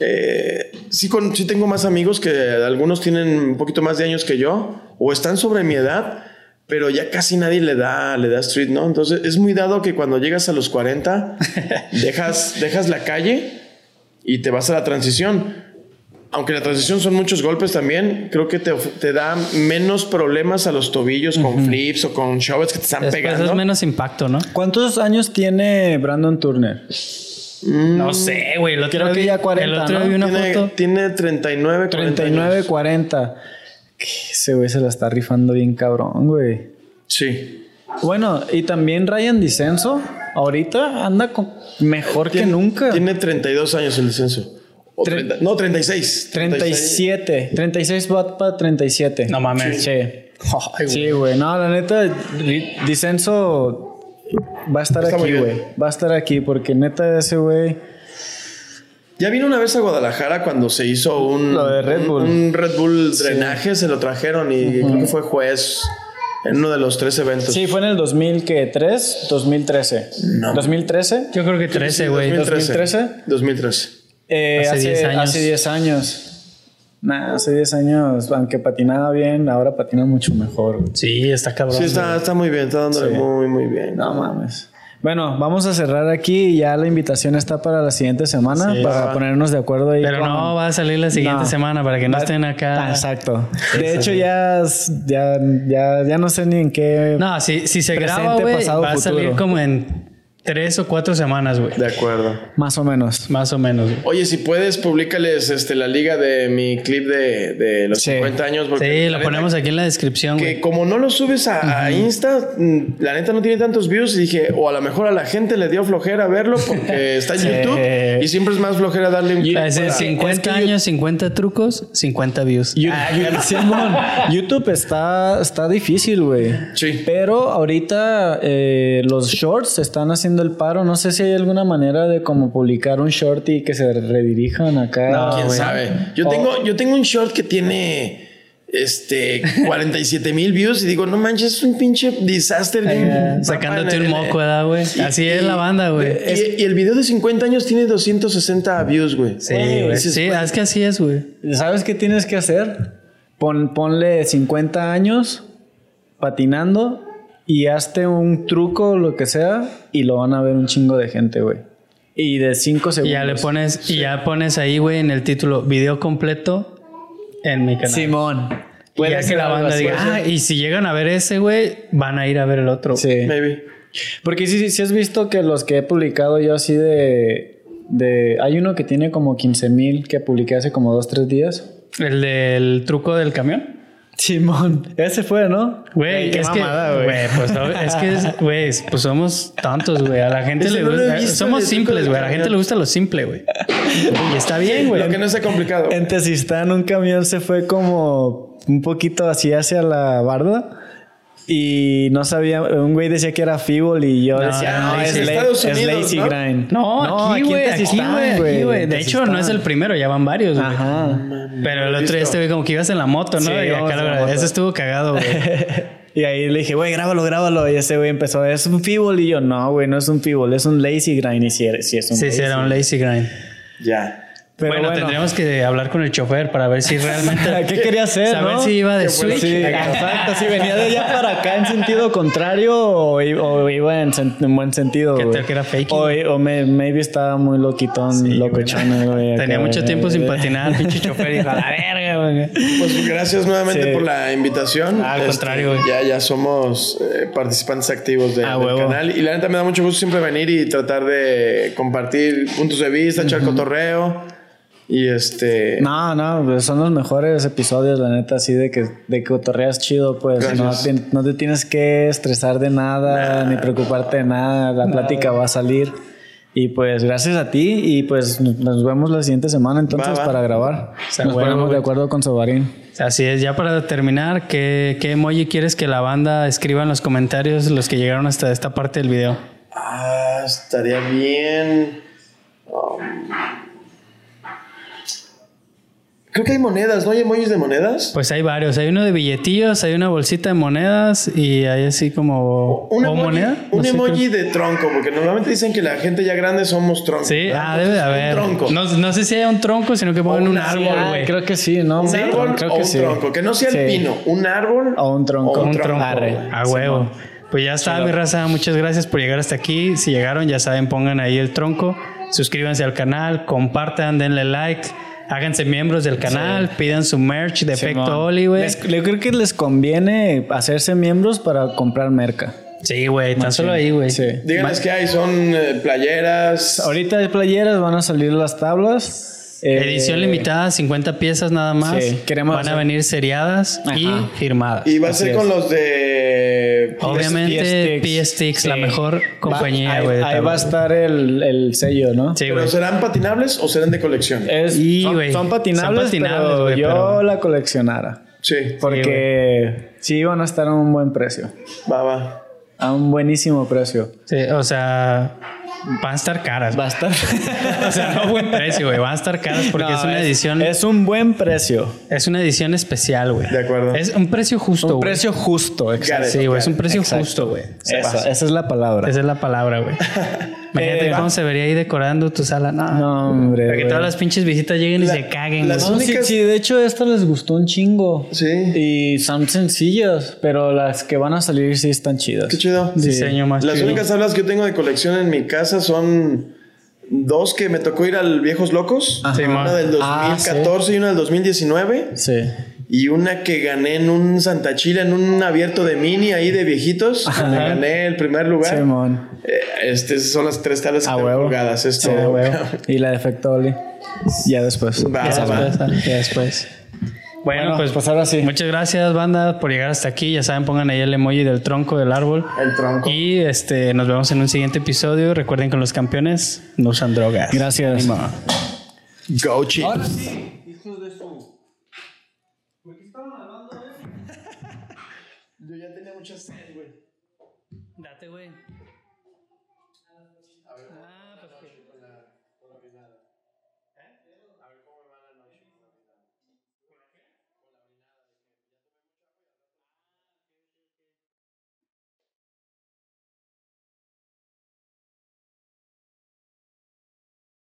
Eh, sí, con, sí tengo más amigos que algunos tienen un poquito más de años que yo, o están sobre mi edad, pero ya casi nadie le da, le da street, ¿no? Entonces, es muy dado que cuando llegas a los 40, dejas, dejas la calle y te vas a la transición. Aunque la transición son muchos golpes también, creo que te, te da menos problemas a los tobillos con flips o con showers que te están Después pegando. es menos impacto, ¿no? ¿Cuántos años tiene Brandon Turner? No sé, güey. El otro Creo que ya 40, El otro ¿no? vi una tiene, foto. tiene 39, 40 39, años. 40. Que Ese güey se la está rifando bien cabrón, güey. Sí. Bueno, y también Ryan Dicenso, ahorita anda con- mejor que nunca. Tiene 32 años el descenso. O Tre- 30 no, 36. 37. 36 watt para 37. No mames. Sí. Ay, güey. Sí, güey. No, la neta, Dicenso va a estar Está aquí, güey. Va a estar aquí porque neta ese güey... Ya vino una vez a Guadalajara cuando se hizo un, Lo de Red Bull. un, un Red Bull drenaje, se lo trajeron y creo que fue juez en uno de los tres eventos. Sí, fue en el 2003, 2013. No. 2013. Yo creo que 13, güey. 2013. 2013. Eh, Hace hace, 10 años. Hace 10 años. Nah, hace 10 años, aunque patinaba bien, ahora patina mucho mejor. güey. Sí, está cabrón. Sí, está, está muy bien, está dándole Sí. muy, muy bien. No mames. Bueno, vamos a cerrar aquí y ya la invitación está para la siguiente semana Sí. para Va. ponernos de acuerdo ahí. Pero con- no va a salir la siguiente No. semana para que no Va- estén acá. Ah, exacto. De hecho, ya, ya, ya, ya no sé ni en qué. No, si, si se Presente, graba, pasado, va a salir como en tres o cuatro semanas, güey. De acuerdo. Más o menos. Más o menos, güey. Oye, si puedes, públicales este, la liga de mi clip de, de los Sí. 50 años. porque Sí, la lo ponemos aquí en la descripción, Que güey. como no lo subes a, a Insta, mm, la neta no tiene tantos views. Y dije, o a lo mejor a la gente le dio flojera verlo porque está en Sí. YouTube. Y siempre es más flojera darle un ser para- 50 años, 50 trucos, 50 views. You- you- Simón, YouTube está, está difícil, güey. Sí. Pero ahorita eh, los shorts están haciendo el paro. No sé si hay alguna manera de como publicar un short y que se redirijan acá. No, ¿Quién sabe? Yo, O- tengo, yo tengo un short que tiene este 47 mil views y digo, no manches, es un pinche disaster. Sacándote un moco, ¿verdad, güey? Así y- es la banda, güey. Y, y el video de 50 años tiene 260 views, güey. Sí, güey. Sí, es que así es, güey. ¿Sabes qué tienes que hacer? Pon, ponle 50 años patinando y hazte un truco o lo que sea y lo van a ver un chingo de gente, güey. Y de 5 Y segundos. ya le pones, y ya pones ahí, güey, en el título, video completo en mi canal. Simón. Y ya que la banda diga, ah, y si llegan a ver ese, güey, van a ir a ver el otro. Sí. Maybe. Porque sí, sí, sí has visto que los que he publicado yo así de... de hay uno que tiene como 15 mil que publiqué hace como 2, 3 días. El del truco del camión. Simón. Ese fue, ¿no? Güey, qué es mamada, que, güey, pues es que, es- güey, pues somos tontos, güey. A la gente le no gusta. visto, Somos simples, güey. A la gente le gusta lo simple, güey. Y está bien, güey. Lo que no sea complicado. En Tezistán un camión se fue como un poquito así hacia la barda y no sabía, un güey decía que era Fibol y yo No, decía, no, no, es Unidos, Lazy ¿no? Grind. No, aquí, güey, aquí, güey, aquí, güey. en De hecho, no es el primero, ya van varios, güey. Ajá. Pero el otro día este güey como que ibas en la moto, ¿no? Sí, y acá la lo- moto. ese estuvo cagado, güey. Y ahí le dije, güey, grábalo, grábalo. Y ese güey empezó, es un Fibol. Y yo, no, güey, no es un Fibol, es un Lazy Grind. Y si es un Sí, sí, era un lazy grind. Ya. Pero bueno, bueno. tendríamos que hablar con el chofer para ver si realmente. ¿Qué quería hacer, Saber no? si iba de bueno. switch. Sí, exacto. Si venía de allá para acá en sentido contrario o, o iba en, sen- en buen sentido. ¿Qué tal que era fake? O, o me- maybe estaba muy loquitón, locochón, güey. Tenía acá, mucho güey. tiempo sin patinar, pinche chofer. Y dijo, a la verga, güey. Pues gracias nuevamente Sí. por la invitación. Ah, al Este, contrario, güey. Ya, ya somos eh, participantes activos de- Ah, del huevo. canal. Y la neta me da mucho gusto siempre venir y tratar de compartir puntos de vista, echar cotorreo. Y este. No, no, pues son los mejores episodios, la neta, así de que, de que cotorreas chido, pues. No te, no te tienes que estresar de nada, ni preocuparte de nada. La plática va a salir. Y pues gracias a ti y pues nos vemos la siguiente semana entonces para grabar. nos ponemos de acuerdo con Sobarín. Así es, ya para terminar, ¿qué, ¿qué emoji quieres que la banda escriba en los comentarios los que llegaron hasta esta parte del video? Ah, estaría bien. Um, Creo que hay monedas, ¿no hay emojis de monedas? Pues hay varios. Hay uno de billetillos, hay una bolsita de monedas y hay así como. ¿Una moneda? Un emoji de tronco, porque normalmente dicen que la gente ya grande somos troncos. Sí, ah, debe de haber. tronco. No, sé si hay un tronco, sino que ponen un árbol, güey. creo que sí, ¿no? Un árbol creo o que un tronco. Que no sea el pino, un árbol o un tronco. O un tronco. A huevo. Pues ya está, mi raza. Muchas gracias por llegar hasta aquí. Si llegaron, ya saben, pongan ahí el tronco. Suscríbanse al canal, compartan, denle like. Háganse miembros del canal, pidan su merch de Efecto Oli, güey. Yo creo que les conviene hacerse miembros para comprar merca. Sí, güey, tan solo ahí, güey. Sí. Díganles que hay, son eh, playeras. Ahorita hay playeras, van a salir las tablas. Eh, Edición limitada, 50 piezas nada más. Sí, queremos Van a venir seriadas y firmadas. Y va a ser con los de. Obviamente, PS la mejor compañía, güey. Ahí, va a estar el, el sello, ¿no? Sí, ¿Pero serán patinables o serán de colección? Es, son, patinables, pero yo la coleccionara. Sí. Porque sí, van a estar a un buen precio. Va, va. A un buenísimo precio. Sí, o sea Van a estar caras. Va a estar. o sea, no buen precio, güey. Van a estar caras porque es una edición. Es un buen precio. Es una edición especial, güey. De acuerdo. Es un precio justo. Un precio justo, exacto. Sí, güey. Es un precio justo, güey. Esa, esa es la palabra. Esa es la palabra, güey. Imagínate eh, cómo se vería ahí decorando tu sala. No, hombre. Para que todas las pinches visitas lleguen y se caguen. Las únicas... sí, de hecho, esto les gustó un chingo. Sí. Y son sencillas, pero las que van a salir sí están chidas. Qué chido. Diseño más Las únicas salas que yo tengo de colección en mi casa son dos que me tocó ir al Viejos Locos. una del 2014 ah, y una del 2019. Sí. Y una que gané en un Santa Chile, en un abierto de mini ahí de viejitos. Me gané el primer lugar. Simón. Eh, este son las tres tablas que jugadas. Esto. y la de efecto Oli. Ya después. ya, después ya después. Bueno, pues, pues ahora sí. Muchas gracias, banda, por llegar hasta aquí. Ya saben, pongan ahí el emoji del tronco del árbol. El tronco. Y este, nos vemos en un siguiente episodio. Recuerden que los campeones no usan drogas. Gracias. Go, chicos.